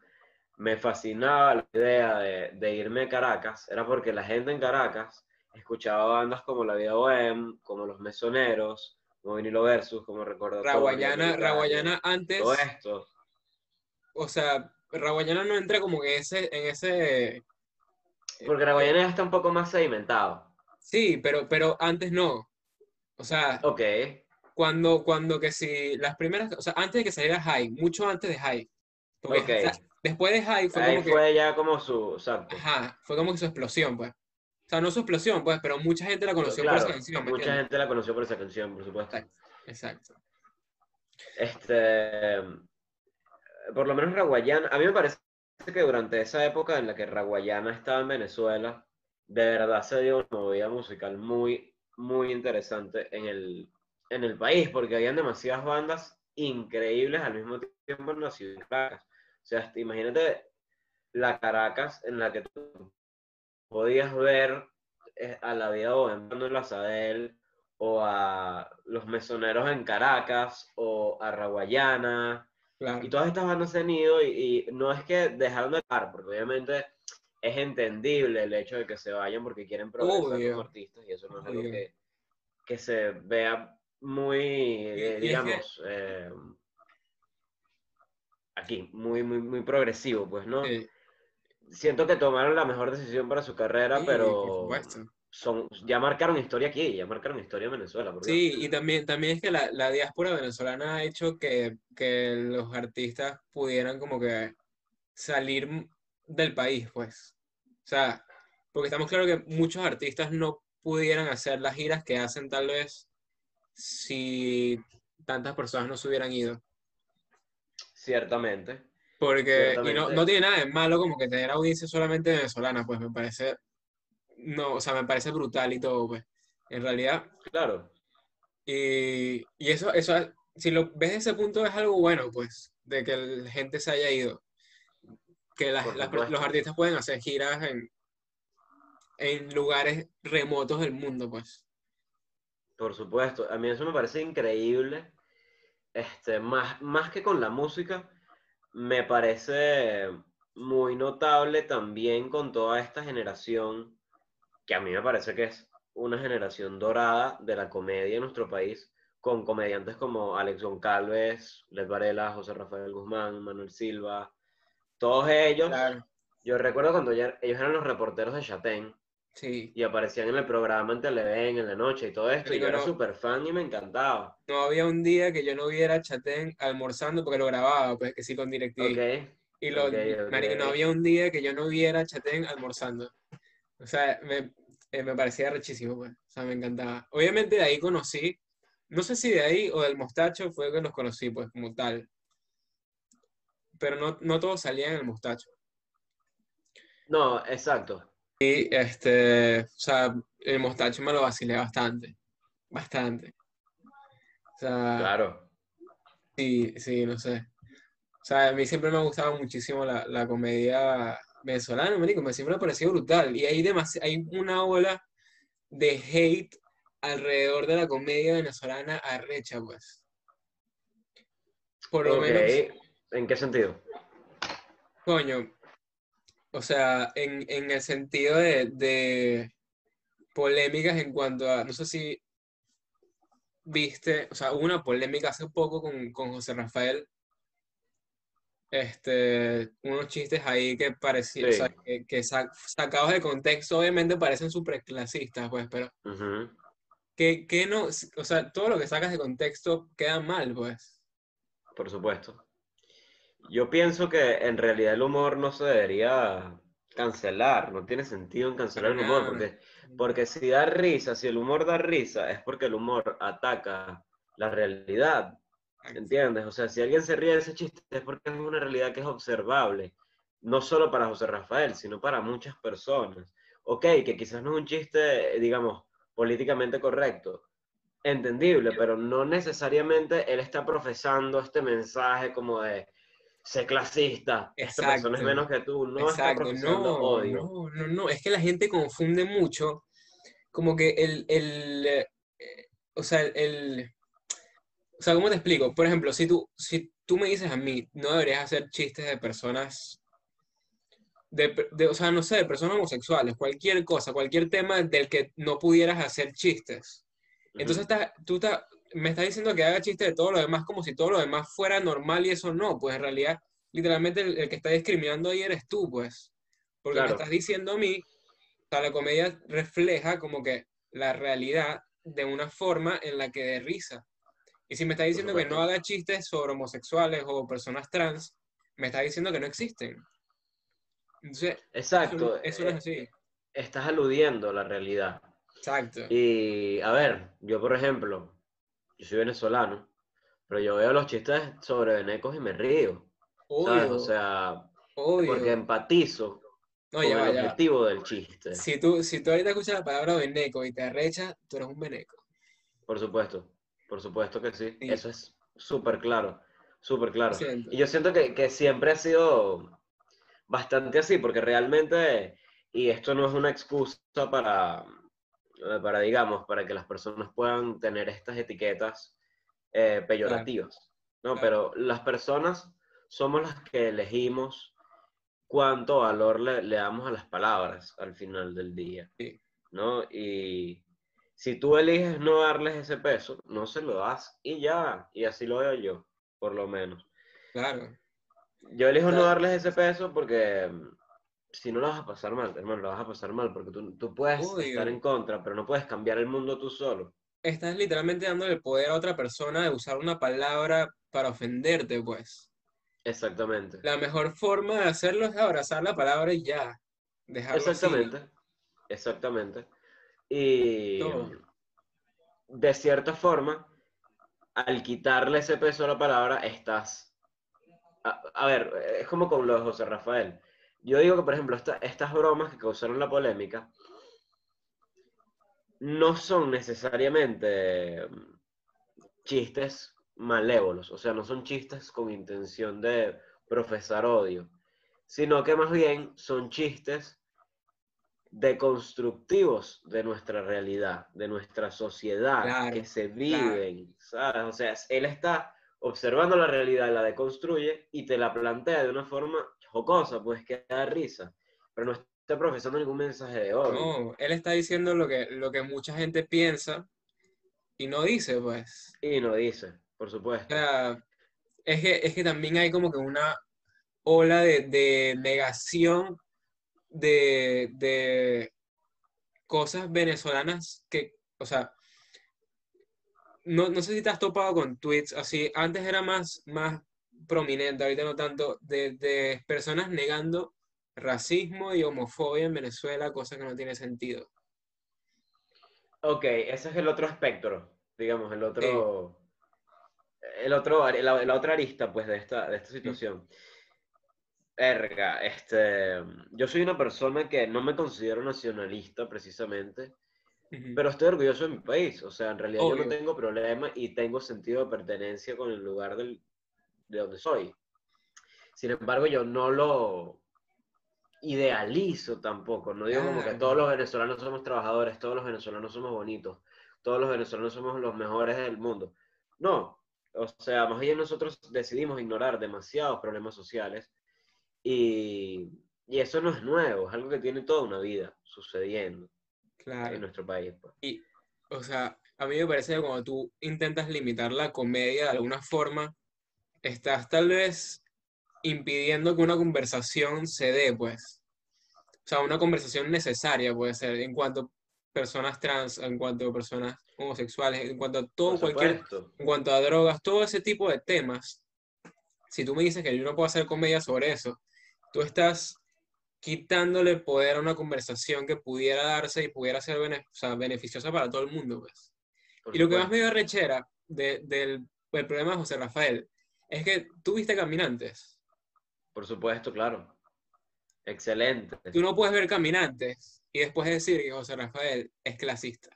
me fascinaba la idea de, de irme a Caracas, era porque la gente en Caracas escuchaba bandas como La Vida Bohem, como Los Mesoneros, como Vinilo Versus, como Recordatorio, Raguayana, Raguayana antes, todo esto. o sea, Raguayana no entra como que ese, en ese, Porque Raguayana ya está un poco más sedimentado. sí, pero, pero antes no. O sea, Ok, cuando, cuando que si las primeras, o sea, antes de que saliera High, mucho antes de High. Porque, Ok. o sea, después de High fue ahí como que, fue ya como su, exacto. ajá, fue como que su explosión, pues. O sea, no su explosión, pues, pero mucha gente la conoció por esa canción, ¿me mucha entiendes? gente la conoció por esa canción, por supuesto. Exacto. Este, por lo menos Raguayana, a mí me parece que durante esa época en la que Raguayana estaba en Venezuela, de verdad se dio una movida musical muy, muy interesante en el, en el país, porque habían demasiadas bandas increíbles al mismo tiempo en la ciudad de Caracas. O sea, imagínate la Caracas en la que tú podías ver eh, a la vida bohemia en la Sadel, o a los mesoneros en Caracas, o a Raguayana, Claro. y todas estas bandas se han ido y, y no es que dejaron de tocar, porque obviamente es entendible el hecho de que se vayan porque quieren progresar Obvio. como artistas y eso no es algo que, que se vea muy, eh, y es que- digamos, eh, aquí, muy, muy, muy progresivo, pues, ¿no? Sí, Siento que tomaron la mejor decisión para su carrera, sí, pero por supuesto. son, ya marcaron historia aquí, ya marcaron historia en Venezuela. Sí, y también, también es que la, la diáspora venezolana ha hecho que, que los artistas pudieran como que salir del país, pues. O sea, porque estamos claros que muchos artistas no pudieran hacer las giras que hacen tal vez si tantas personas no se hubieran ido. Ciertamente. Porque, y no, no tiene nada de malo como que tener audiencia solamente venezolana, pues me parece, no, o sea, me parece brutal y todo, pues. En realidad, Claro. Y, y eso, eso, si lo ves desde ese punto, es algo bueno, pues, de que la gente se haya ido. Que las- las los artistas pueden hacer giras en, en lugares remotos del mundo, pues. Por supuesto, a mí eso me parece increíble. Este, más, más que con la música, me parece muy notable también con toda esta generación, que a mí me parece que es una generación dorada de la comedia en nuestro país, con comediantes como Alex Goncalves, Led Varela, José Rafael Guzmán, Manuel Silva, todos ellos. Claro, Yo recuerdo cuando ya- ellos eran los reporteros de Chatén sí. y aparecían en el programa en Televen en la noche y todo esto, y yo era súper fan y me encantaba. No había un día que yo no viera Chatén almorzando porque lo grababa, pues, que sí, con DirecTV. Ok, Y lo, ok, ok. marico, no había un día que yo no viera Chatén almorzando. O sea, me- eh, me parecía rechísimo, pues. O sea, me encantaba. Obviamente de ahí conocí, no sé si de ahí o del mostacho fue que nos conocí, pues, como tal. Pero no, no todos salían en el mostacho. No, exacto. Y este, o sea, el mostacho me lo vacilé bastante. Bastante. O sea, Claro. sí, sí, no sé. O sea, a mí siempre me ha gustado muchísimo la, la comedia venezolana, marico, me siempre me ha parecido brutal. Y hay, hay una ola de hate alrededor de la comedia venezolana arrecha, pues. Por lo menos, ¿En qué sentido? coño, o sea, en, en el sentido de, de polémicas en cuanto a, no sé si viste, o sea, hubo una polémica hace poco con, con José Rafael, este, unos chistes ahí que parecían, o sea, Sí. que, que sa- sacados de contexto, obviamente parecen súper clasistas, pues, pero Ujú. que, que no, o sea, todo lo que sacas de contexto queda mal, pues. Por supuesto. Yo pienso que en realidad el humor no se debería cancelar, no tiene sentido en cancelar el humor, porque, porque si da risa, si el humor da risa, es porque el humor ataca la realidad, ¿entiendes? O sea, si alguien se ríe de ese chiste es porque es una realidad que es observable, no solo para José Rafael, sino para muchas personas. Ok, que quizás no es un chiste, digamos, políticamente correcto, entendible, pero no necesariamente él está profesando este mensaje como de sé clasista, esta persona es Exacto. menos que tú, no está Exacto, profesando no, odio. no, no, no, es que la gente confunde mucho, como que el, el, eh, o sea, el, o sea, ¿cómo te explico? Por ejemplo, si tú, si tú me dices a mí, no deberías hacer chistes de personas, de, de, o sea, no sé, de personas homosexuales, cualquier cosa, cualquier tema del que no pudieras hacer chistes. Entonces Ujú, estás- tú estás- me estás diciendo que haga chistes de todo lo demás como si todo lo demás fuera normal y eso no, pues en realidad, literalmente el, el que está discriminando ahí eres tú, pues. Porque me Claro. estás diciendo a mí, o sea, la comedia refleja como que la realidad de una forma en la que de risa. Y si me estás diciendo que no haga chistes sobre homosexuales o personas trans, me estás diciendo que no existen. Entonces, Exacto, eso no es eh, así. estás aludiendo a la realidad. Exacto. Y a ver, yo por ejemplo, yo soy venezolano, pero yo veo los chistes sobre venecos y me río, O sea, obvio. porque empatizo No, con va, el ya va. objetivo del chiste. Si tú, si tú ahorita escuchas la palabra veneco y te arrechas, tú eres un veneco. Por supuesto, por supuesto que sí. Sí. Eso es súper claro, súper claro. Y yo siento que, que siempre ha sido bastante así, porque realmente, y esto no es una excusa para, para digamos, para que las personas puedan tener estas etiquetas eh, peyorativas, ¿no? claro. Pero las personas somos las que elegimos cuánto valor le, le damos a las palabras al final del día, Sí. ¿no? Y si tú eliges no darles ese peso, no se lo das y ya, y así lo veo yo, por lo menos. Claro. Yo elijo no darles ese peso porque si no lo vas a pasar mal, hermano, lo vas a pasar mal, porque tú, tú puedes estar en contra, pero no puedes cambiar el mundo tú solo. Estás literalmente dándole el poder a otra persona de usar una palabra para ofenderte, pues. Exactamente. La mejor forma de hacerlo es abrazar la palabra y ya. Dejarlo así. Exactamente. Exactamente. Y Todo. de cierta forma, al quitarle ese peso a la palabra, estás. A, a ver, es como con los José Rafael. Yo digo que, por ejemplo, esta- estas bromas que causaron la polémica no son necesariamente chistes malévolos, o sea, no son chistes con intención de profesar odio, sino que más bien son chistes deconstructivos de nuestra realidad, de nuestra sociedad, Claro, que se claro. viven, ¿sabes? O sea, él está observando la realidad, la deconstruye y te la plantea de una forma jocosa, pues que da risa, pero no está profesando ningún mensaje de odio. No, él está diciendo lo que, lo que mucha gente piensa y no dice, pues. Y no dice, por O supuesto. sea, es que, es que también hay como que una ola de, de negación de, de cosas venezolanas que, o sea, no, no sé si te has topado con tweets así, antes era más, más prominente, ahorita no tanto, de, de personas negando racismo y homofobia en Venezuela, cosa que no tiene sentido. Ok, ese es el otro espectro, digamos, el otro, el otro, la, la otra arista, pues, de esta, de esta situación. Erga, este, yo soy una persona que no me considero nacionalista precisamente, pero estoy orgulloso de mi país. O sea, en realidad yo Obvio. no tengo problema y tengo sentido de pertenencia con el lugar del, de donde soy. Sin embargo, yo no lo idealizo tampoco. No digo como que todos los venezolanos somos trabajadores, todos los venezolanos somos bonitos, todos los venezolanos somos los mejores del mundo. No, o sea, más bien nosotros decidimos ignorar demasiados problemas sociales y, y eso no es nuevo, es algo que tiene toda una vida sucediendo Claro. en nuestro país. pues. Y, o sea, a mí me parece que cuando tú intentas limitar la comedia de alguna forma, estás tal vez impidiendo que una conversación se dé, pues. O sea, una conversación necesaria puede ser en cuanto a personas trans, en cuanto a personas homosexuales, en cuanto a todo, cualquier, en cuanto a drogas, todo ese tipo de temas. Si tú me dices que yo no puedo hacer comedia sobre eso, tú estás quitándole poder a una conversación que pudiera darse y pudiera ser bene- o sea, beneficiosa para todo el mundo, pues. por Y lo que más me dio rechera de- del, del problema de José Rafael es que tú viste Caminantes. Por supuesto, claro. Excelente. Tú no puedes ver Caminantes y después decir que José Rafael es clasista.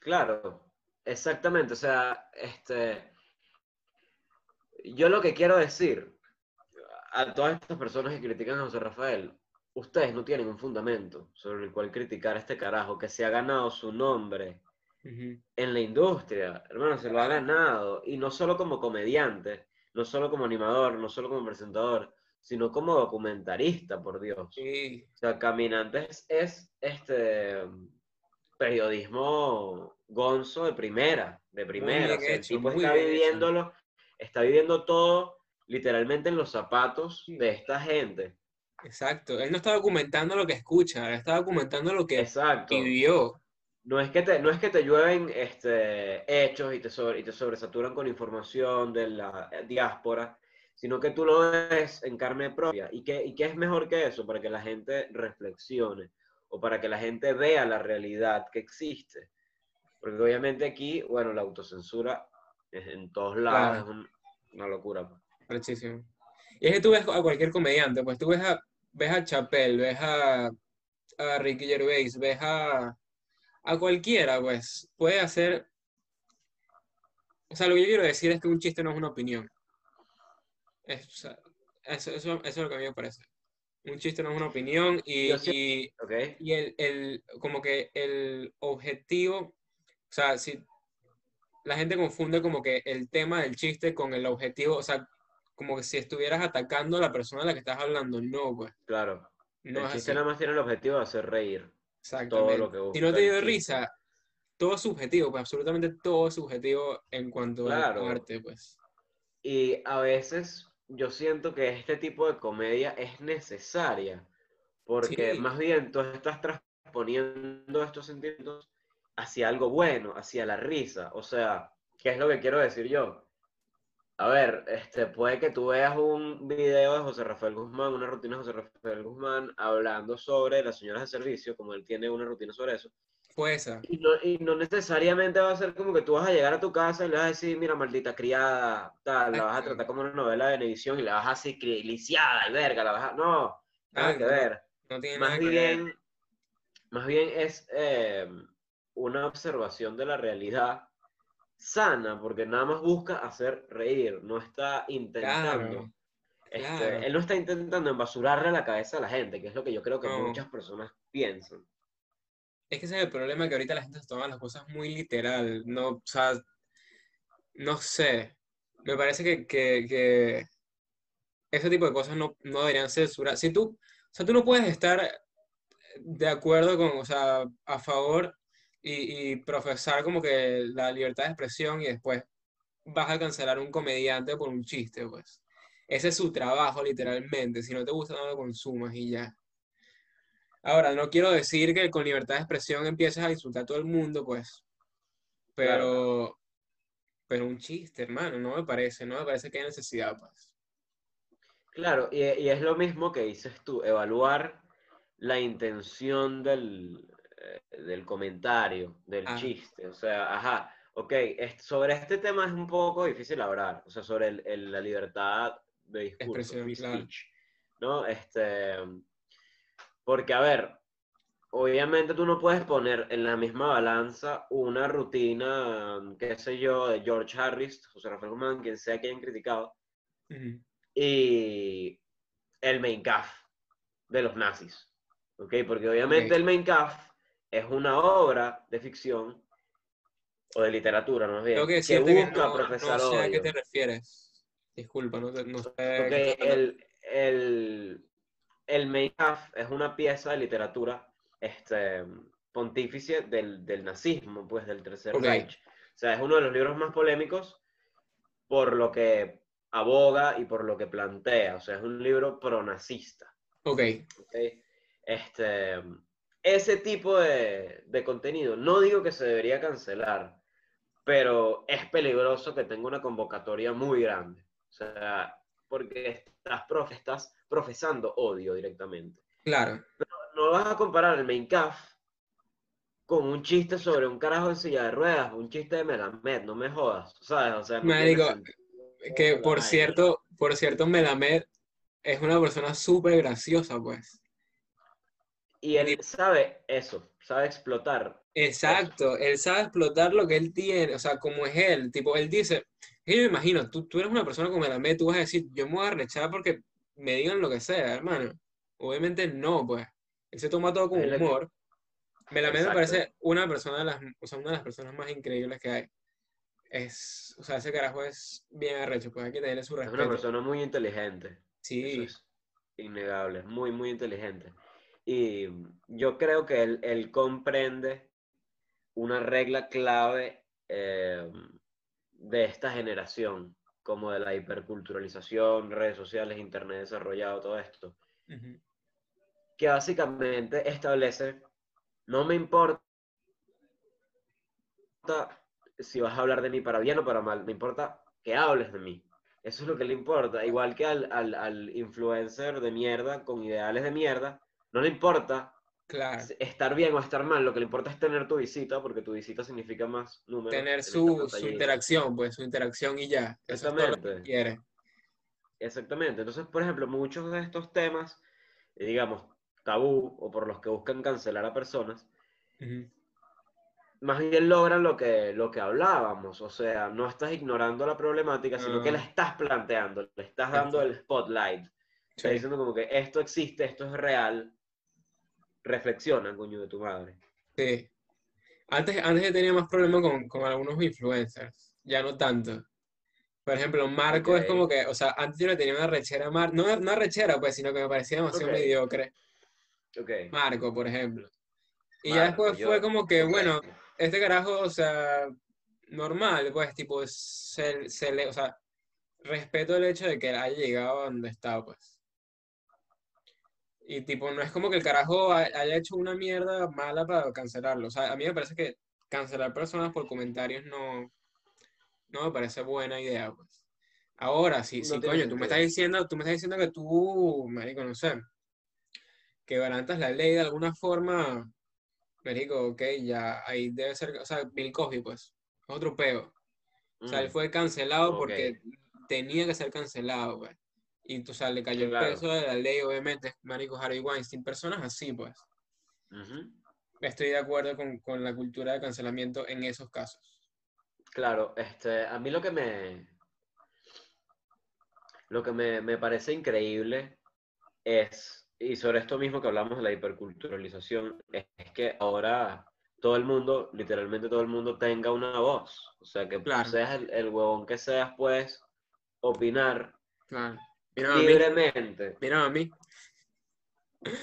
Claro, exactamente. O sea, este, yo lo que quiero decir a todas estas personas que critican a José Rafael, ustedes no tienen un fundamento sobre el cual criticar a este carajo que se ha ganado su nombre Ujú. en la industria, hermano, se lo ha ganado. Y no solo como comediante, no solo como animador, no solo como presentador, sino como documentarista, por Dios. Sí, O sea, Caminantes es este periodismo gonzo de primera, de primera. bien O sea, el tipo está hecho. viviéndolo, está viviendo todo literalmente en los zapatos de esta gente. exacto. Él no está documentando lo que escucha, él está documentando lo que Exacto. vivió. No es que te, no es que te llueven este, hechos y te, sobre- y te sobresaturan con información de la diáspora, sino que tú lo ves en carne propia. ¿Y qué, ¿Y qué es mejor que eso? Para que la gente reflexione o para que la gente vea la realidad que existe. Porque obviamente aquí, bueno, la autocensura es en todos lados Claro. es un- una locura. pues. Muchísimo. Y es que tú ves a cualquier comediante, pues tú ves a, ves a Chappelle, ves a, a Ricky Gervais, ves a, a cualquiera, pues puede hacer... O sea, lo que yo quiero decir es que un chiste no es una opinión. Es- o sea, eso, eso, eso es lo que a mí me parece. Un chiste no es una opinión y, sí- y, el, el, como que el objetivo, o sea, si la gente confunde como que el tema del chiste con el objetivo, o sea, como que si estuvieras atacando a la persona a la que estás hablando, no, pues, Claro. no el chiste así, nada más tiene el objetivo de hacer reír. Exactamente. lo que Si no te dio risa, todo es subjetivo, pues absolutamente todo es subjetivo en cuanto Claro. al arte, pues. Y a veces yo siento que este tipo de comedia es necesaria, porque Sí. más bien tú estás transponiendo estos sentimientos hacia algo bueno, hacia la risa. O sea, ¿qué es lo que quiero decir yo? A ver, este, puede que tú veas un video de José Rafael Guzmán, una rutina de José Rafael Guzmán, hablando sobre las señoras de servicio, como él tiene una rutina sobre eso. Fue esa. Y no, y no necesariamente va a ser como que tú vas a llegar a tu casa y le vas a decir, mira, maldita criada, tal, la vas a tratar como una novela de Venevisión y la vas a cri- lisiada y verga, la vas a... No, nada Ah, que no, ver. No tiene Más nada que ver. bien, más bien es eh, una observación de la realidad sana, porque nada más busca hacer reír, no está intentando... Claro, este, claro. él no está intentando embasurarle la cabeza a la gente, que es lo que yo creo que No. muchas personas piensan. Es que ese es el problema que ahorita la gente se toma las cosas muy literal. No, o sea, no sé. Me parece que, que, que ese tipo de cosas no, no deberían censurar. Si tú, o sea, tú no puedes estar de acuerdo con, o sea, a favor y, y profesar como que la libertad de expresión y después vas a cancelar un comediante por un chiste, pues. Ese es su trabajo, literalmente. Si no te gusta, no lo consumas y ya. Ahora, no quiero decir que con libertad de expresión empieces a insultar a todo el mundo, pues. Pero, pero un chiste, hermano, no me parece, no me parece que haya necesidad, pues. Claro, y, y es lo mismo que dices tú, evaluar la intención del, del comentario, del Ah. chiste. O sea, ajá, ok, sobre este tema es un poco difícil hablar, o sea, sobre el- el- la libertad de discurso, free claro. speech, ¿no? Este, porque, a ver, obviamente tú no puedes poner en la misma balanza una rutina, qué sé yo, de George Harris, José Rafael Guzmán, quien sea que hayan criticado, Ujú. y el Mein Kampf de los nazis. ¿ok? Porque obviamente Ok. el Mein Kampf es una obra de ficción o de literatura, más bien, que busca no, no profesar sé a qué te refieres. Disculpa, no, no sé. El, el, el Kampf es una pieza de literatura este, pontífice del, del nazismo, pues del Tercer. Reich. O sea, es uno de los libros más polémicos por lo que aboga y por lo que plantea. O sea, es un libro pronazista. Ok, ¿ok? Este, ese tipo de, de contenido, no digo que se debería cancelar, pero es peligroso que tenga una convocatoria muy grande. O sea, porque estás, profe- estás profesando odio directamente. claro. No vas a comparar el Main Kampf con un chiste sobre un carajo en silla de ruedas, un chiste de Melamed, no me jodas, ¿sabes? O sea, no Marico. Que por cierto, por cierto, Melamed es una persona súper graciosa, pues. Y él sabe eso, sabe explotar. Exacto, él sabe explotar lo que él tiene, o sea, como es él, tipo, él dice, yo me imagino, tú, tú eres una persona como Melamed, tú vas a decir, yo me voy a rechazar porque me digan lo que sea, hermano. Obviamente no, pues. Él se toma todo con él humor. Melamed me parece una persona de las, o sea, una de las personas más increíbles que hay. Es, o sea, ese carajo es bien arrecho, pues hay que tenerle su Es una respeto. persona muy inteligente. Eso Sí, es innegable, muy, muy inteligente. Y yo creo que él, él comprende una regla clave eh, de esta generación, como de la hiperculturalización, redes sociales, internet desarrollado, todo esto, ujú, que básicamente establece, no me importa si vas a hablar de mí para bien o para mal, me importa que hables de mí. Eso es lo que le importa. Igual que al, al, al influencer de mierda con ideales de mierda, no le importa claro. estar bien o estar mal, lo que le importa es tener tu visita, porque tu visita significa más números. en Tener su, su interacción, pues su interacción y ya. Eso es que Exactamente. quiere. Exactamente. Entonces, por ejemplo, muchos de estos temas, eh, digamos, tabú o por los que buscan cancelar a personas, Ujú, más bien logran lo que, lo que hablábamos. O sea, no estás ignorando la problemática, sino que la Ah. estás planteando, le estás dando el spotlight. Estás sí. diciendo como que esto existe, esto es real. Reflexiona, coño de tu madre. Sí. Antes, antes yo tenía más problemas con, con algunos influencers, ya no tanto. Por ejemplo, Marco es como que, o sea, antes yo le tenía una rechera a Marco, no una rechera, pues, sino que me parecía demasiado Ok. mediocre. Marco, por ejemplo. Y ya Marco, después yo- fue como que, bueno, este carajo, o sea, normal, pues, tipo, se, se le, o sea, respeto el hecho de que haya llegado a donde está, pues. Y tipo, no es como que el carajo ha- haya hecho una mierda mala para cancelarlo. O sea, a mí me parece que cancelar personas por comentarios no, no me parece buena idea, pues. Ahora, No si tiene coño, tú me estás diciendo, tú me estás diciendo que tú, marico, no sé, que garantas la ley de alguna forma, marico, ok, ya ahí debe ser, o sea, Bill Cosby, pues, es otro peo. O sea, él Mm, fue cancelado ok. porque tenía que ser cancelado, pues. Y, o sea, le cayó el Claro. peso de la ley, obviamente, marico, Harvey Weinstein, personas así, pues. Estoy de acuerdo con, con la cultura de cancelamiento en esos casos. Claro, este, a mí lo que me, lo que me, me parece increíble es, y sobre esto mismo que hablamos de la hiperculturalización, es, es que ahora todo el mundo, literalmente todo el mundo tenga una voz. O sea, que Claro. seas el, el huevón que seas, puedes opinar Claro. Mira a mí, libremente. mira a mí.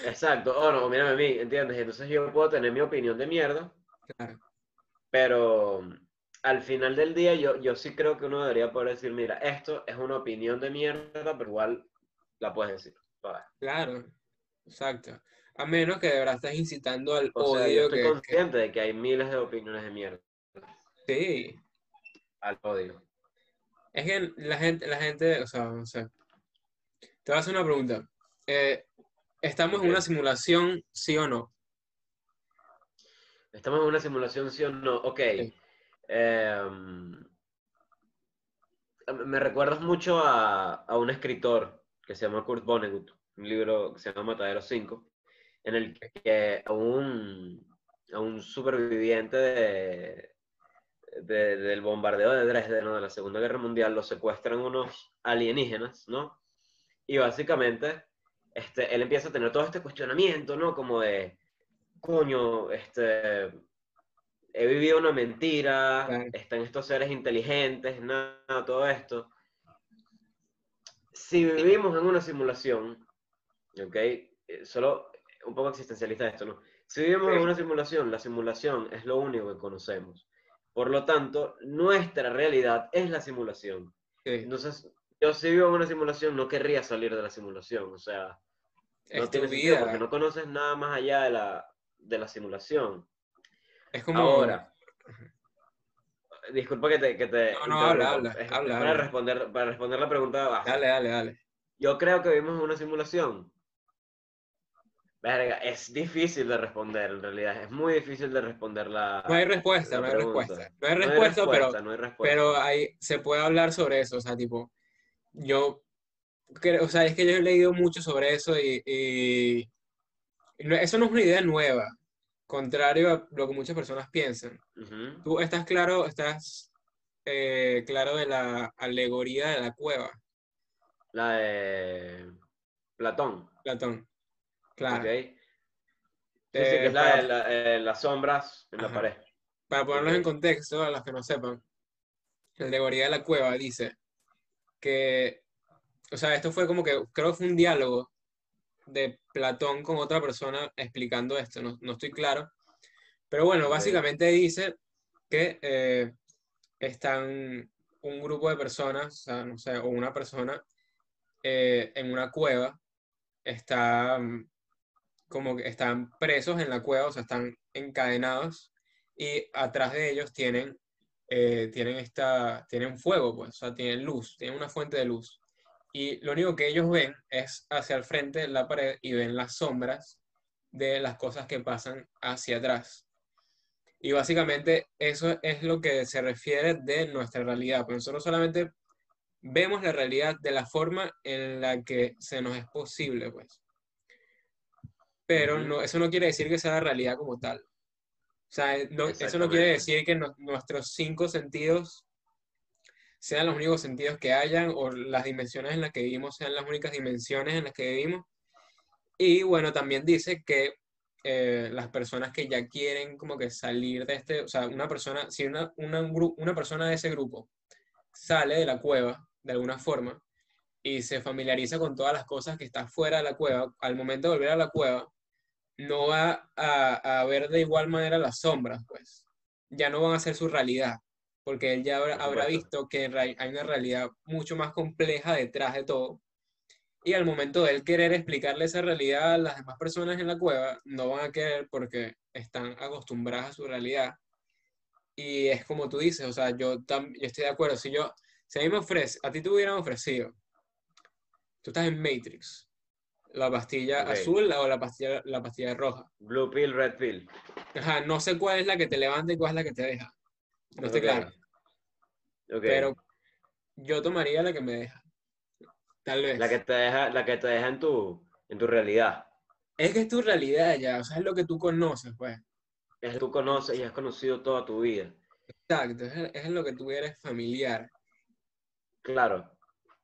Exacto, o no, mírame a mí, ¿entiendes? Entonces yo puedo tener mi opinión de mierda, Claro. pero al final del día yo, yo sí creo que uno debería poder decir, mira, esto es una opinión de mierda, pero igual la puedes decir. Claro. Exacto. A menos que de verdad estés incitando al O sea, yo odio estoy que, que- consciente de que hay miles de opiniones de mierda Sí. al odio. Es que la gente, la gente, o sea, no sé. Te voy a hacer una pregunta. Eh, ¿estamos en una simulación, sí o no? ¿Estamos en una simulación, sí o no? Ok. Em, me recuerdas mucho a, a, un escritor que se llama Kurt Vonnegut, un libro que se llama Matadero 5, en el que a un, a un superviviente de, del bombardeo de Dresden, de la Segunda Guerra Mundial, lo secuestran unos alienígenas, ¿no? Y básicamente, este, él empieza a tener todo este cuestionamiento, ¿no? Como de, coño, este, he vivido una mentira, están estos seres inteligentes, nada, todo esto. Si vivimos en una simulación, ¿ok? Eh, solo un poco existencialista esto, ¿no? Si vivimos en una simulación, la simulación es lo único que conocemos. Por lo tanto, nuestra realidad es la simulación. Entonces, yo si vivo en una simulación, no querría salir de la simulación. O sea, no tiene sentido porque no conoces nada más allá de la, de la simulación. Es como... Ahora, disculpa que te... Que te no, no, habla, habla, para, Responder, para responder la pregunta Dale, dale, dale. Yo creo que vivimos en una simulación. Verga, es difícil de responder en realidad, es muy difícil de responder la. No hay respuesta, no hay respuesta. No hay respuesta, pero, pero hay, se puede hablar sobre eso, o sea, tipo, yo, o sea, es que yo he leído mucho sobre eso y, y, eso no es una idea nueva, contrario a lo que muchas personas piensan. Tú estás claro, estás eh, claro de la alegoría de la cueva. La de Platón. Platón. Claro. Sí, sí, que es la, eh, las sombras en la pared. Para ponerlos en contexto, a los que no sepan, la alegoría de la cueva dice que, o sea, esto fue como que, creo que fue un diálogo de Platón con otra persona explicando esto, no, no estoy claro. Pero bueno, básicamente dice que eh, están un grupo de personas, o sea, no sé, o una persona eh, en una cueva, está como que están presos en la cueva, o sea, están encadenados y atrás de ellos tienen, eh, tienen, esta, tienen fuego, pues, o sea, tienen luz, tienen una fuente de luz. Y lo único que ellos ven es hacia el frente la pared y ven las sombras de las cosas que pasan hacia atrás. Y básicamente eso es lo que se refiere de nuestra realidad. Pues nosotros solamente vemos la realidad de la forma en la que se nos es posible, pues pero no, eso no quiere decir que sea la realidad como tal. O sea, eh, eso no quiere decir que nuestros cinco sentidos sean los únicos sentidos que hayan o las dimensiones en las que vivimos sean las únicas dimensiones en las que vivimos. Y bueno, también dice que eh, las personas que ya quieren como que salir de este, o sea, una persona, si una, una, una persona de ese grupo sale de la cueva de alguna forma y se familiariza con todas las cosas que están fuera de la cueva, al momento de volver a la cueva, no va a, a, ver de igual manera las sombras, pues. Ya no van a ser su realidad, porque él ya habrá, visto que hay una realidad mucho más compleja detrás de todo. Y al momento de él querer explicarle esa realidad a las demás personas en la cueva, no van a querer porque están acostumbradas a su realidad. Y es como tú dices, o sea, yo, yo estoy de acuerdo. Si yo, si a mí me ofrece, a ti te hubieran ofrecido, tú estás en Matrix, la pastilla azul o la pastilla, la pastilla roja. Blue pill, red pill. Ajá, no sé cuál es la que te levanta y cuál es la que te deja. No estoy claro. Pero yo tomaría la que me deja. Tal vez. La que te deja, la que te deja en tu, en tu realidad. Es que es tu realidad ya, o sea, es lo que tú conoces, pues. Es lo que tú conoces y has conocido toda tu vida. Exacto, es, es lo que tú eres familiar. Claro.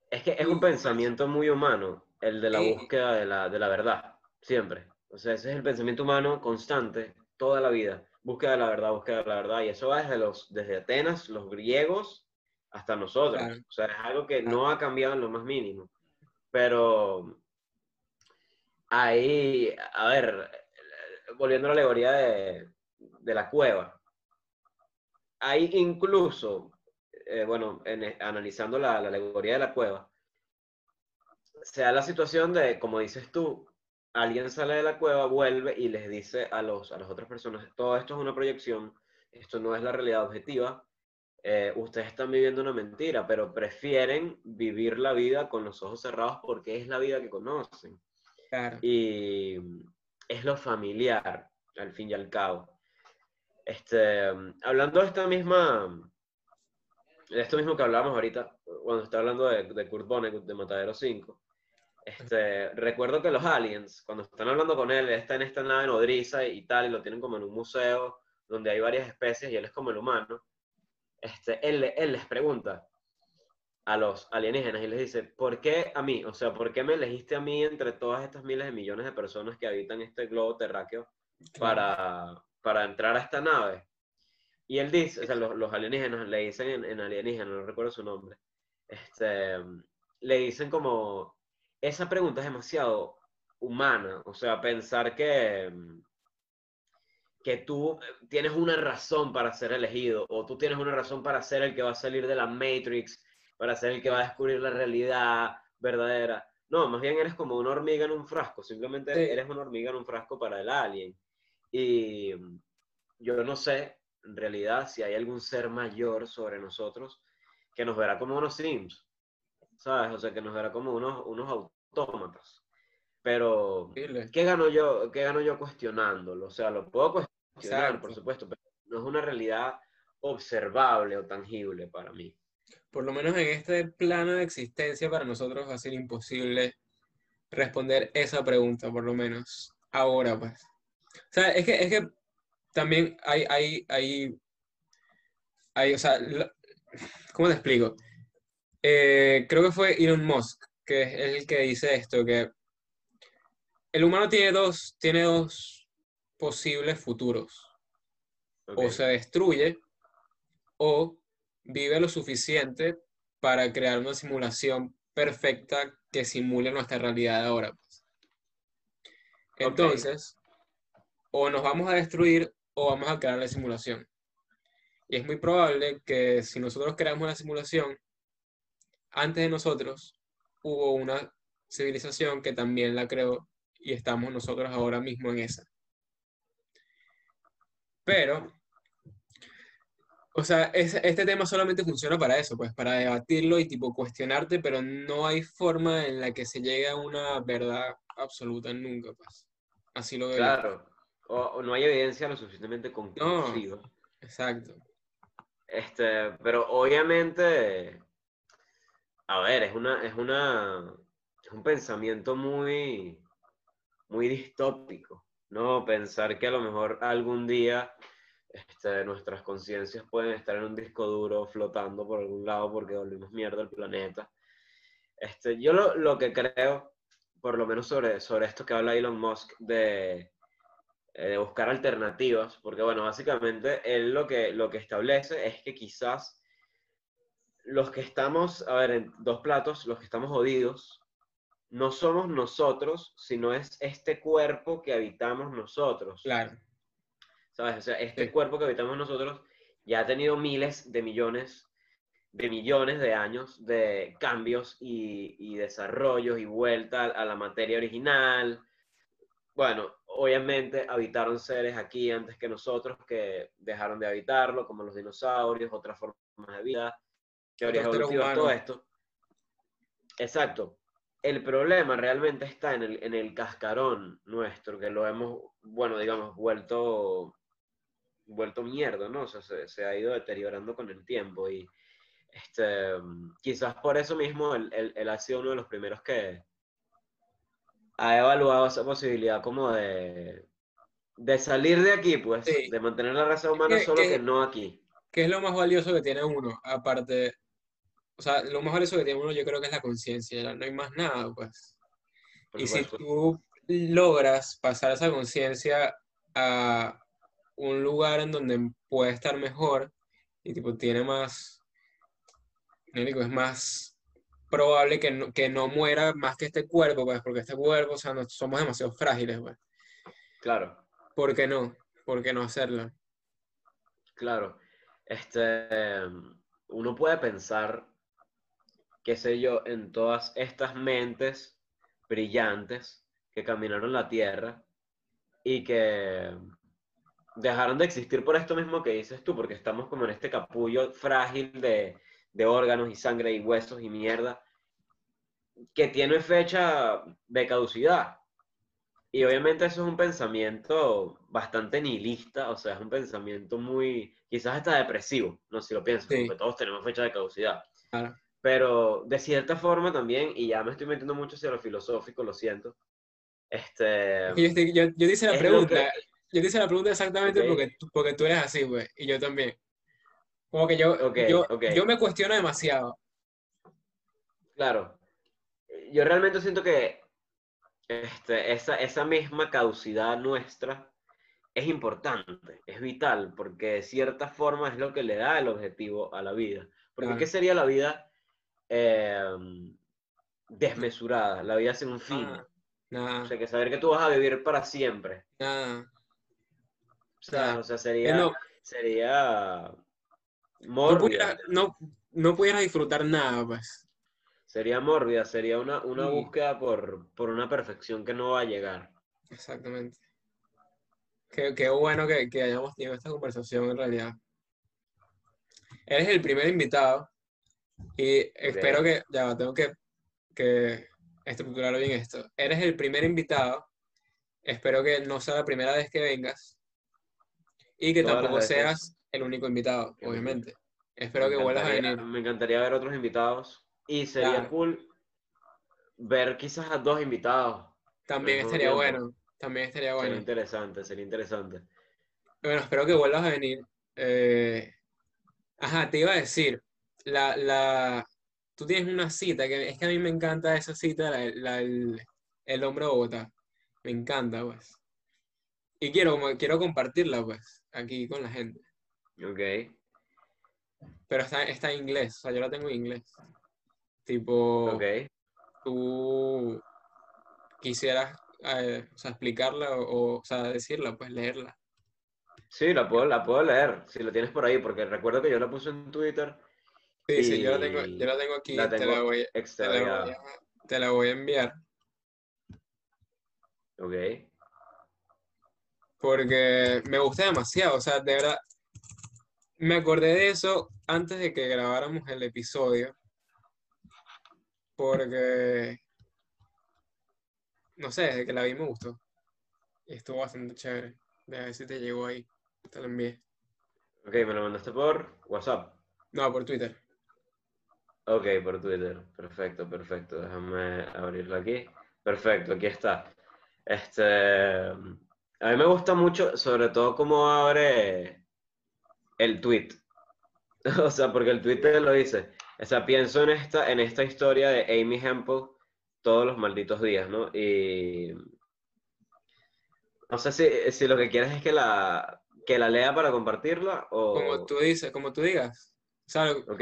Es que es un pensamiento muy humano el de la búsqueda de la, de la verdad, siempre. O sea, ese es el pensamiento humano constante, toda la vida. Búsqueda de la verdad, búsqueda de la verdad. Y eso va desde, los, desde Atenas, los griegos, hasta nosotros. O sea, es algo que no ha cambiado en lo más mínimo. Pero ahí, a ver, volviendo a la alegoría de, de la cueva, ahí incluso, eh, bueno, analizando la, la alegoría de la cueva, se da la situación de, como dices tú, alguien sale de la cueva, vuelve y les dice a, los, a las otras personas, todo esto es una proyección, esto no es la realidad objetiva, eh, ustedes están viviendo una mentira, pero prefieren vivir la vida con los ojos cerrados porque es la vida que conocen. Y es lo familiar, al fin y al cabo. Este, hablando de esta misma, de esto mismo que hablábamos ahorita, cuando está hablando de, de Kurt Vonnegut, de Matadero 5, este, recuerdo que los aliens, cuando están hablando con él, está en esta nave nodriza y tal, y lo tienen como en un museo donde hay varias especies y él es como el humano. Este, él, él les pregunta a los alienígenas y les dice, ¿por qué a mí? O sea, ¿por qué me elegiste a mí entre todas estas miles de millones de personas que habitan este globo terráqueo para, para entrar a esta nave? Y él dice, o sea, los, los alienígenas le dicen en, en alienígena, no recuerdo su nombre, este, le dicen como, esa pregunta es demasiado humana, o sea, pensar que, que tú tienes una razón para ser elegido, o tú tienes una razón para ser el que va a salir de la Matrix, para ser el que va a descubrir la realidad verdadera. No, más bien eres como una hormiga en un frasco, simplemente Sí. eres una hormiga en un frasco para el alien. Y yo no sé, en realidad, si hay algún ser mayor sobre nosotros que nos verá como unos sims, ¿sabes? O sea, que nos verá como unos, unos autómatas. Pero. ¿qué gano yo, qué gano yo cuestionándolo? O sea, lo puedo cuestionar, Exacto. por supuesto, pero no es una realidad observable o tangible para mí. Por lo menos en este plano de existencia para nosotros va a ser imposible responder esa pregunta, por lo menos ahora, pues. O sea, es que, es que también hay, hay, hay, hay, o sea, ¿cómo te explico? Eh, creo que fue Elon Musk, que es el que dice esto, que el humano tiene dos, tiene dos posibles futuros. Ok, O se destruye o vive lo suficiente para crear una simulación perfecta que simule nuestra realidad de ahora. pues. Entonces, o nos vamos a destruir o vamos a crear la simulación. Y es muy probable que si nosotros creamos la simulación, antes de nosotros hubo una civilización que también la creó y estamos nosotros ahora mismo en esa. Pero, o sea, es- este tema solamente funciona para eso, pues para debatirlo y tipo cuestionarte, pero no hay forma en la que se llegue a una verdad absoluta nunca, pues. Así lo veo claro. O, o no hay evidencia lo suficientemente conclusiva. Exacto. Este, pero obviamente, a ver, es una, es una, es un pensamiento muy, muy distópico, ¿no? Pensar que a lo mejor algún día este, nuestras conciencias pueden estar en un disco duro flotando por algún lado porque volvimos mierda al planeta. Este, yo lo, lo que creo, por lo menos sobre, sobre esto que habla Elon Musk de, eh, de buscar alternativas, porque bueno, básicamente él lo que, lo que establece es que quizás los que estamos, a ver, en dos platos, los que estamos jodidos, no somos nosotros, sino es este cuerpo que habitamos nosotros. Claro. ¿Sabes? O sea, este Sí. cuerpo que habitamos nosotros ya ha tenido miles de millones de millones de años de cambios y, y desarrollos y vuelta a, a la materia original. Bueno, obviamente habitaron seres aquí antes que nosotros que dejaron de habitarlo, como los dinosaurios, otras formas de vida, teorías evolutivas, todo esto. Exacto. El problema realmente está en el, en el cascarón nuestro, que lo hemos, bueno, digamos, vuelto, vuelto mierda, ¿no? O sea, se, se ha ido deteriorando con el tiempo y este, quizás por eso mismo él, él- él ha sido uno de los primeros que ha evaluado esa posibilidad como de, de salir de aquí, pues, Sí. de mantener la raza humana que- solo que- que no aquí. ¿Qué es lo más valioso que tiene uno? Aparte, o sea, lo más valioso que tiene uno yo creo que es la conciencia, no hay más nada, pues. por Y si tú logras pasar esa conciencia a un lugar en donde puede estar mejor y tipo tiene más, me digo, es más probable que no, que no muera más que este cuerpo, pues, porque este cuerpo, o sea, no, somos demasiado frágiles, pues. Claro. ¿Por qué no? ¿Por qué no hacerlo? Claro, este, uno puede pensar, qué sé yo, en todas estas mentes brillantes que caminaron la Tierra y que dejaron de existir por esto mismo que dices tú, porque estamos como en este capullo frágil de, de órganos y sangre y huesos y mierda, que tiene fecha de caducidad. Y obviamente eso es un pensamiento bastante nihilista, o sea, es un pensamiento muy, quizás hasta depresivo, no si lo piensas, Sí. porque todos tenemos fecha de caducidad. Claro. Pero de cierta forma también, y ya me estoy metiendo mucho hacia lo filosófico, lo siento. Este, Yo, yo, yo te hice la pregunta, que- yo te hice la pregunta exactamente Ok. porque, porque tú eres así, güey, y yo también. Como que yo, Ok, yo, ok. yo me cuestiono demasiado. claro, yo realmente siento que este, esa, esa misma caducidad nuestra es importante, es vital, porque de cierta forma es lo que le da el objetivo a la vida. Porque Claro. ¿qué sería la vida eh, desmesurada? La vida sin un fin. Nada, O sea, que saber que tú vas a vivir para siempre. nada. O sea, o sea sería, no- sería no, mórbida. pudiera, no, no pudieras disfrutar nada, pues. Sería mórbida, sería una, una Sí. búsqueda por, por una perfección que no va a llegar. Exactamente. Qué, qué bueno que, que hayamos tenido esta conversación en realidad. Eres el primer invitado y espero que, ya va, tengo que, que estructurar bien esto. Eres el primer invitado, espero que no sea la primera vez que vengas y que Todas tampoco seas el único invitado, obviamente. Espero Me que vuelvas a venir. Me encantaría ver otros invitados. Y sería Claro. cool ver quizás a dos invitados. También estaría tiempo. bueno, también estaría Sería bueno. interesante, sería interesante. Bueno, espero que vuelvas a venir. Eh, Ajá, te iba a decir, la, la, tú tienes una cita, que es que a mí me encanta esa cita, la, la- el, el hombre de Bogotá. Me encanta, pues. Y quiero, quiero compartirla, pues, aquí con la gente. Ok, Pero está, está en inglés, o sea, yo la tengo en inglés. Tipo, ok. tú quisieras, eh, o sea, explicarla o, o sea, decirla, pues, leerla. Sí, la puedo, la puedo leer, si lo tienes por ahí, porque recuerdo que yo la puse en Twitter. Sí, sí, yo la tengo, yo la tengo aquí, la te la voy, te la voy a- te la voy a enviar. Ok, porque me gusta demasiado, o sea, de verdad, me acordé de eso antes de que grabáramos el episodio, porque, no sé, desde que la vi me gustó, y estuvo bastante chévere, de ver si te llegó ahí, te lo envié, ok, me lo mandaste por WhatsApp. no, por Twitter, Ok, por Twitter. Perfecto, perfecto. Déjame abrirlo aquí. Perfecto, aquí está. Este, a mí me gusta mucho, sobre todo cómo abre el tweet. O sea, porque el Twitter lo dice. O sea, pienso en esta, en esta historia de Amy Hempel todos los malditos días, ¿no? Y no sé si, si lo que quieres es que la, que la lea para compartirla o... como tú dices, como tú digas, o sea, Ok,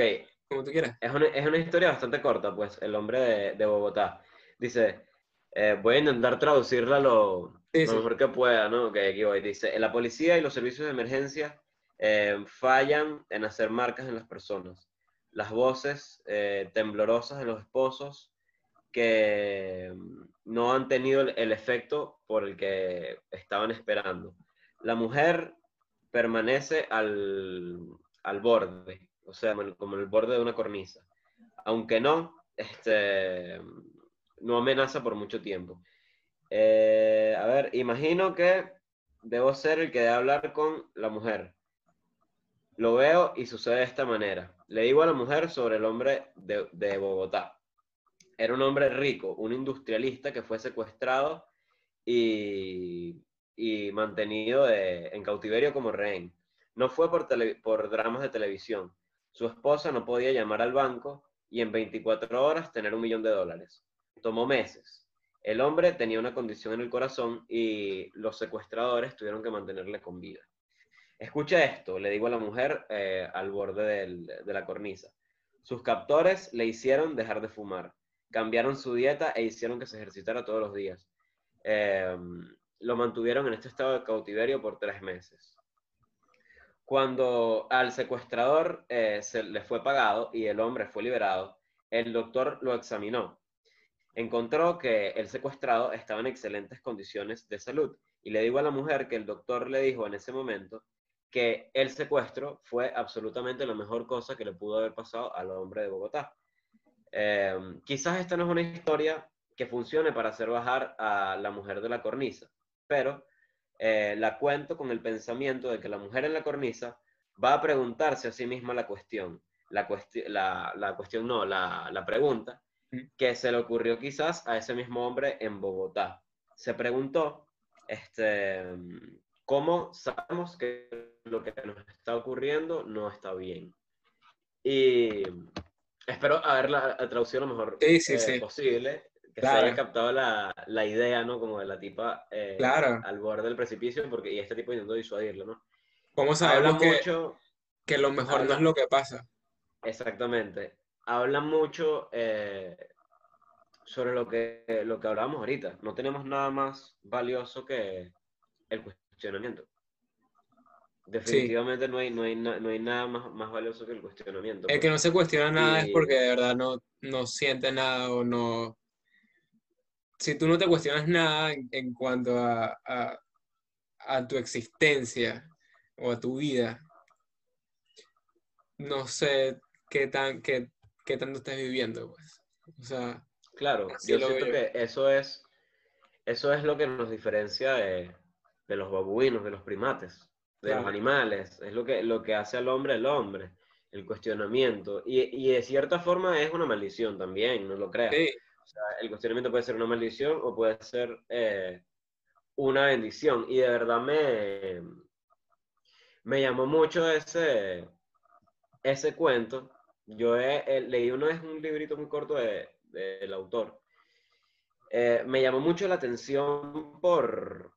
como tú quieras, es una, es una historia bastante corta, pues, el hombre de, de Bogotá. Dice, eh, voy a intentar traducirla lo, Sí, lo mejor que pueda, ¿no? Ok, aquí voy. Dice, la policía y los servicios de emergencia eh, fallan en hacer marcas en las personas. Las voces eh, temblorosas de los esposos que mm, no han tenido el, el efecto por el que estaban esperando. La mujer permanece al, al borde, o sea, como como el borde de una cornisa. Aunque no, este, no amenaza por mucho tiempo. Eh, a ver, imagino que debo ser el que debe hablar con la mujer. Lo veo y sucede de esta manera. Le digo a la mujer sobre el hombre de, de Bogotá. Era un hombre rico, un industrialista que fue secuestrado y, y mantenido de- en cautiverio como rehén. No fue por, tele- por dramas de televisión. Su esposa no podía llamar al banco y en 24 horas tener un millón de dólares. Tomó meses. El hombre tenía una condición en el corazón y los secuestradores tuvieron que mantenerle con vida. Escucha esto, le digo a la mujer eh, al borde de la cornisa. Sus captores le hicieron dejar de fumar, cambiaron su dieta e hicieron que se ejercitara todos los días. Eh, lo mantuvieron en este estado de cautiverio por tres meses. Cuando al secuestrador eh, se le fue pagado y el hombre fue liberado, el doctor lo examinó. Encontró que el secuestrado estaba en excelentes condiciones de salud y le digo a la mujer que el doctor le dijo en ese momento que el secuestro fue absolutamente la mejor cosa que le pudo haber pasado al hombre de Bogotá. Eh, quizás esta no es una historia que funcione para hacer bajar a la mujer de la cornisa. Pero eh, la cuento con el pensamiento de que la mujer en la cornisa va a preguntarse a sí misma la cuestión. La, la, la cuestión no, la, la pregunta que se le ocurrió quizás a ese mismo hombre en Bogotá. Se preguntó, este, ¿cómo sabemos que lo que nos está ocurriendo no está bien? Y espero haber la, traducido lo mejor eh, posible, que se haya captado la, la, idea, ¿no? Como de la tipa eh, al borde del precipicio, porque, y este tipo intentó disuadirlo, ¿no? ¿Cómo sabemos que, mucho, que lo mejor no es lo que pasa? Exactamente. Habla mucho eh, sobre lo que, lo que hablábamos ahorita. No tenemos nada más valioso que el cuestionamiento. Definitivamente no, hay, no, hay no hay nada más, más valioso que el cuestionamiento. El que no se cuestiona nada es porque de verdad no, no siente nada o no... Si tú no te cuestionas nada en, cuanto a, a, a, tu existencia o a tu vida, no sé qué, tan, qué, qué tanto estás viviendo, pues. O sea... Claro, yo siento que eso es, eso es lo que nos diferencia de, de los babuinos, de los primates de los animales, es lo que, lo que hace al hombre el hombre, el cuestionamiento. Y, y de cierta forma es una maldición también, no lo creas. O el cuestionamiento puede ser una maldición o puede ser eh, una bendición. Y de verdad me, me llamó mucho ese, ese cuento. Yo he, leí uno es un librito muy corto del de, autor. Eh, me llamó mucho la atención por,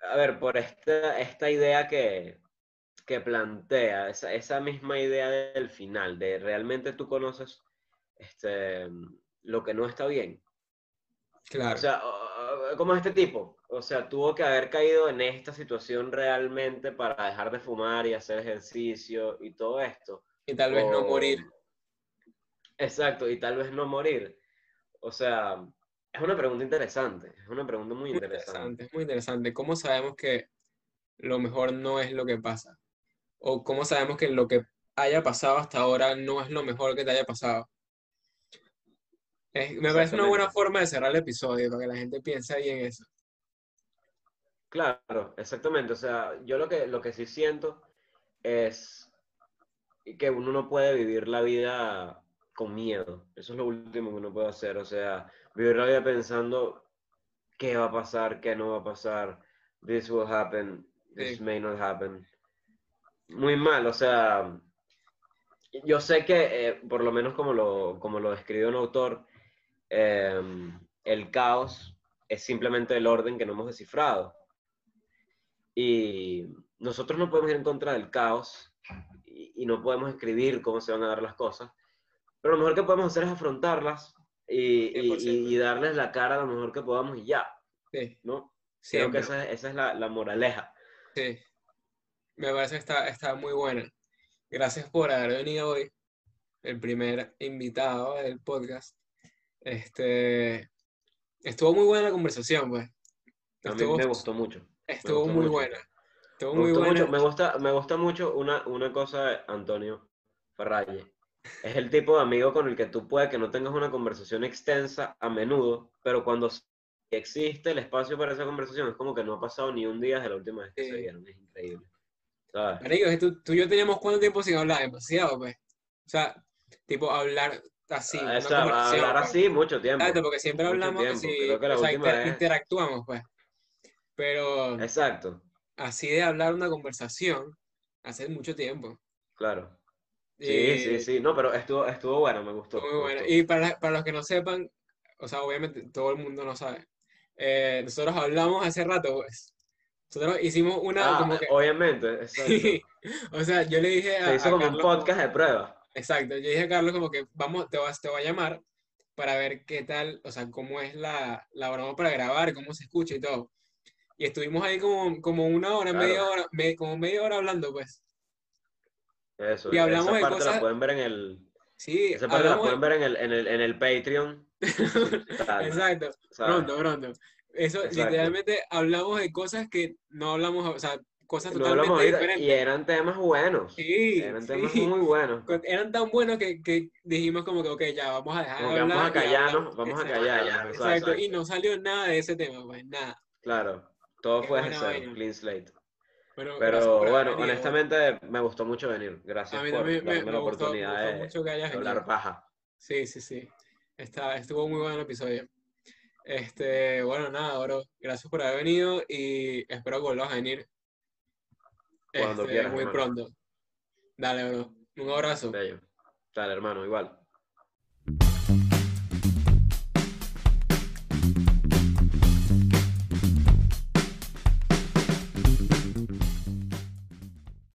a ver, por esta, esta idea que, que plantea, esa, esa, misma idea del final, de realmente tú conoces este, lo que no está bien. Claro. O sea, como este tipo, o sea, tuvo que haber caído en esta situación realmente para dejar de fumar y hacer ejercicio y todo esto. Y tal vez no morir. Exacto, y tal vez no morir. O sea, es una pregunta interesante, es una pregunta muy, interesante. Es muy interesante. ¿Cómo sabemos que lo mejor no es lo que pasa? ¿O cómo sabemos que lo que haya pasado hasta ahora no es lo mejor que te haya pasado? Me parece una buena forma de cerrar el episodio, para que la gente piense ahí en eso. Claro, exactamente. O sea, yo lo que, lo que sí siento es que uno no puede vivir la vida con miedo. Eso es lo último que uno puede hacer. O sea, vivir la vida pensando qué va a pasar, qué no va a pasar, this will happen, this may not happen. Muy mal, o sea, yo sé que, eh, por lo menos como lo, como lo describe un autor, em, el caos es simplemente el orden que no hemos descifrado. Y nosotros no podemos ir en contra del caos y no podemos escribir cómo se van a dar las cosas, pero lo mejor que podemos hacer es afrontarlas y, darles la cara lo mejor que podamos y ya. Sí. ¿No? Creo que esa, es la, moraleja. Sí. Me parece que está, está muy buena. Gracias por haber venido hoy. El primer invitado del podcast. Este, estuvo muy buena la conversación, pues. a mí me gustó mucho. Estuvo muy buena. Estuvo muy buena. Me gusta, me gusta mucho una, una cosa, Antonio Ferralle es el tipo de amigo con el que tú puedes que no tengas una conversación extensa a menudo, pero cuando existe el espacio para esa conversación es como que no ha pasado ni un día desde la última vez que se vieron. Es increíble. ¿Sabes? tú, tú, y yo teníamos cuánto tiempo sin hablar, demasiado, pues. O sea, tipo hablar así. Ah, hablar pues. así mucho tiempo. Exacto, porque siempre hablamos así, o sea, interactuamos, pues. Pero. Exacto. Así de hablar una conversación hace mucho tiempo. Claro. Sí, sí, sí, no, pero estuvo, estuvo bueno, me gustó. Muy bueno. Y para, para, los que no sepan, o sea, obviamente todo el mundo no sabe. Eh, nosotros hablamos hace rato, pues. Nosotros hicimos una. Ah, como que... Obviamente, sí. O sea, yo le dije a. Se hizo como un podcast de prueba. Exacto, yo dije a Carlos como que vamos, te, vas, te voy a llamar para ver qué tal, o sea, cómo es la, la broma para grabar, cómo se escucha y todo. Y estuvimos ahí como, como una hora, media hora, como media hora hablando, pues. Eso, y hablamos esa parte la pueden ver en el... Sí, esa parte la pueden ver en el, en el, en el Patreon. Exacto, pronto, pronto. Eso, literalmente hablamos de cosas que no hablamos, o sea, cosas No totalmente oído, diferentes. y eran temas buenos. Sí, Eran temas sí. muy buenos. Eran tan buenos que, que dijimos como que, ok, ya vamos a dejar de que vamos a hablar callarnos, vamos a Exacto, callarnos, Exacto, exacto. y no salió nada de ese tema, pues nada. Claro, todo Qué fue vaina. clean slate. Pero, Pero bueno, venido. honestamente me gustó mucho venir. Gracias a mí por me, darme me la gustó, me oportunidad gustó de, mucho que hayas de venido. hablar paja. Sí, sí, sí. Está, estuvo muy bueno el episodio. Este, bueno, nada, bro. Gracias por haber venido y espero que vuelvas a venir Cuando este, quieras, muy hermano. pronto. Dale, bro. Un abrazo. Bello. Dale, hermano, igual.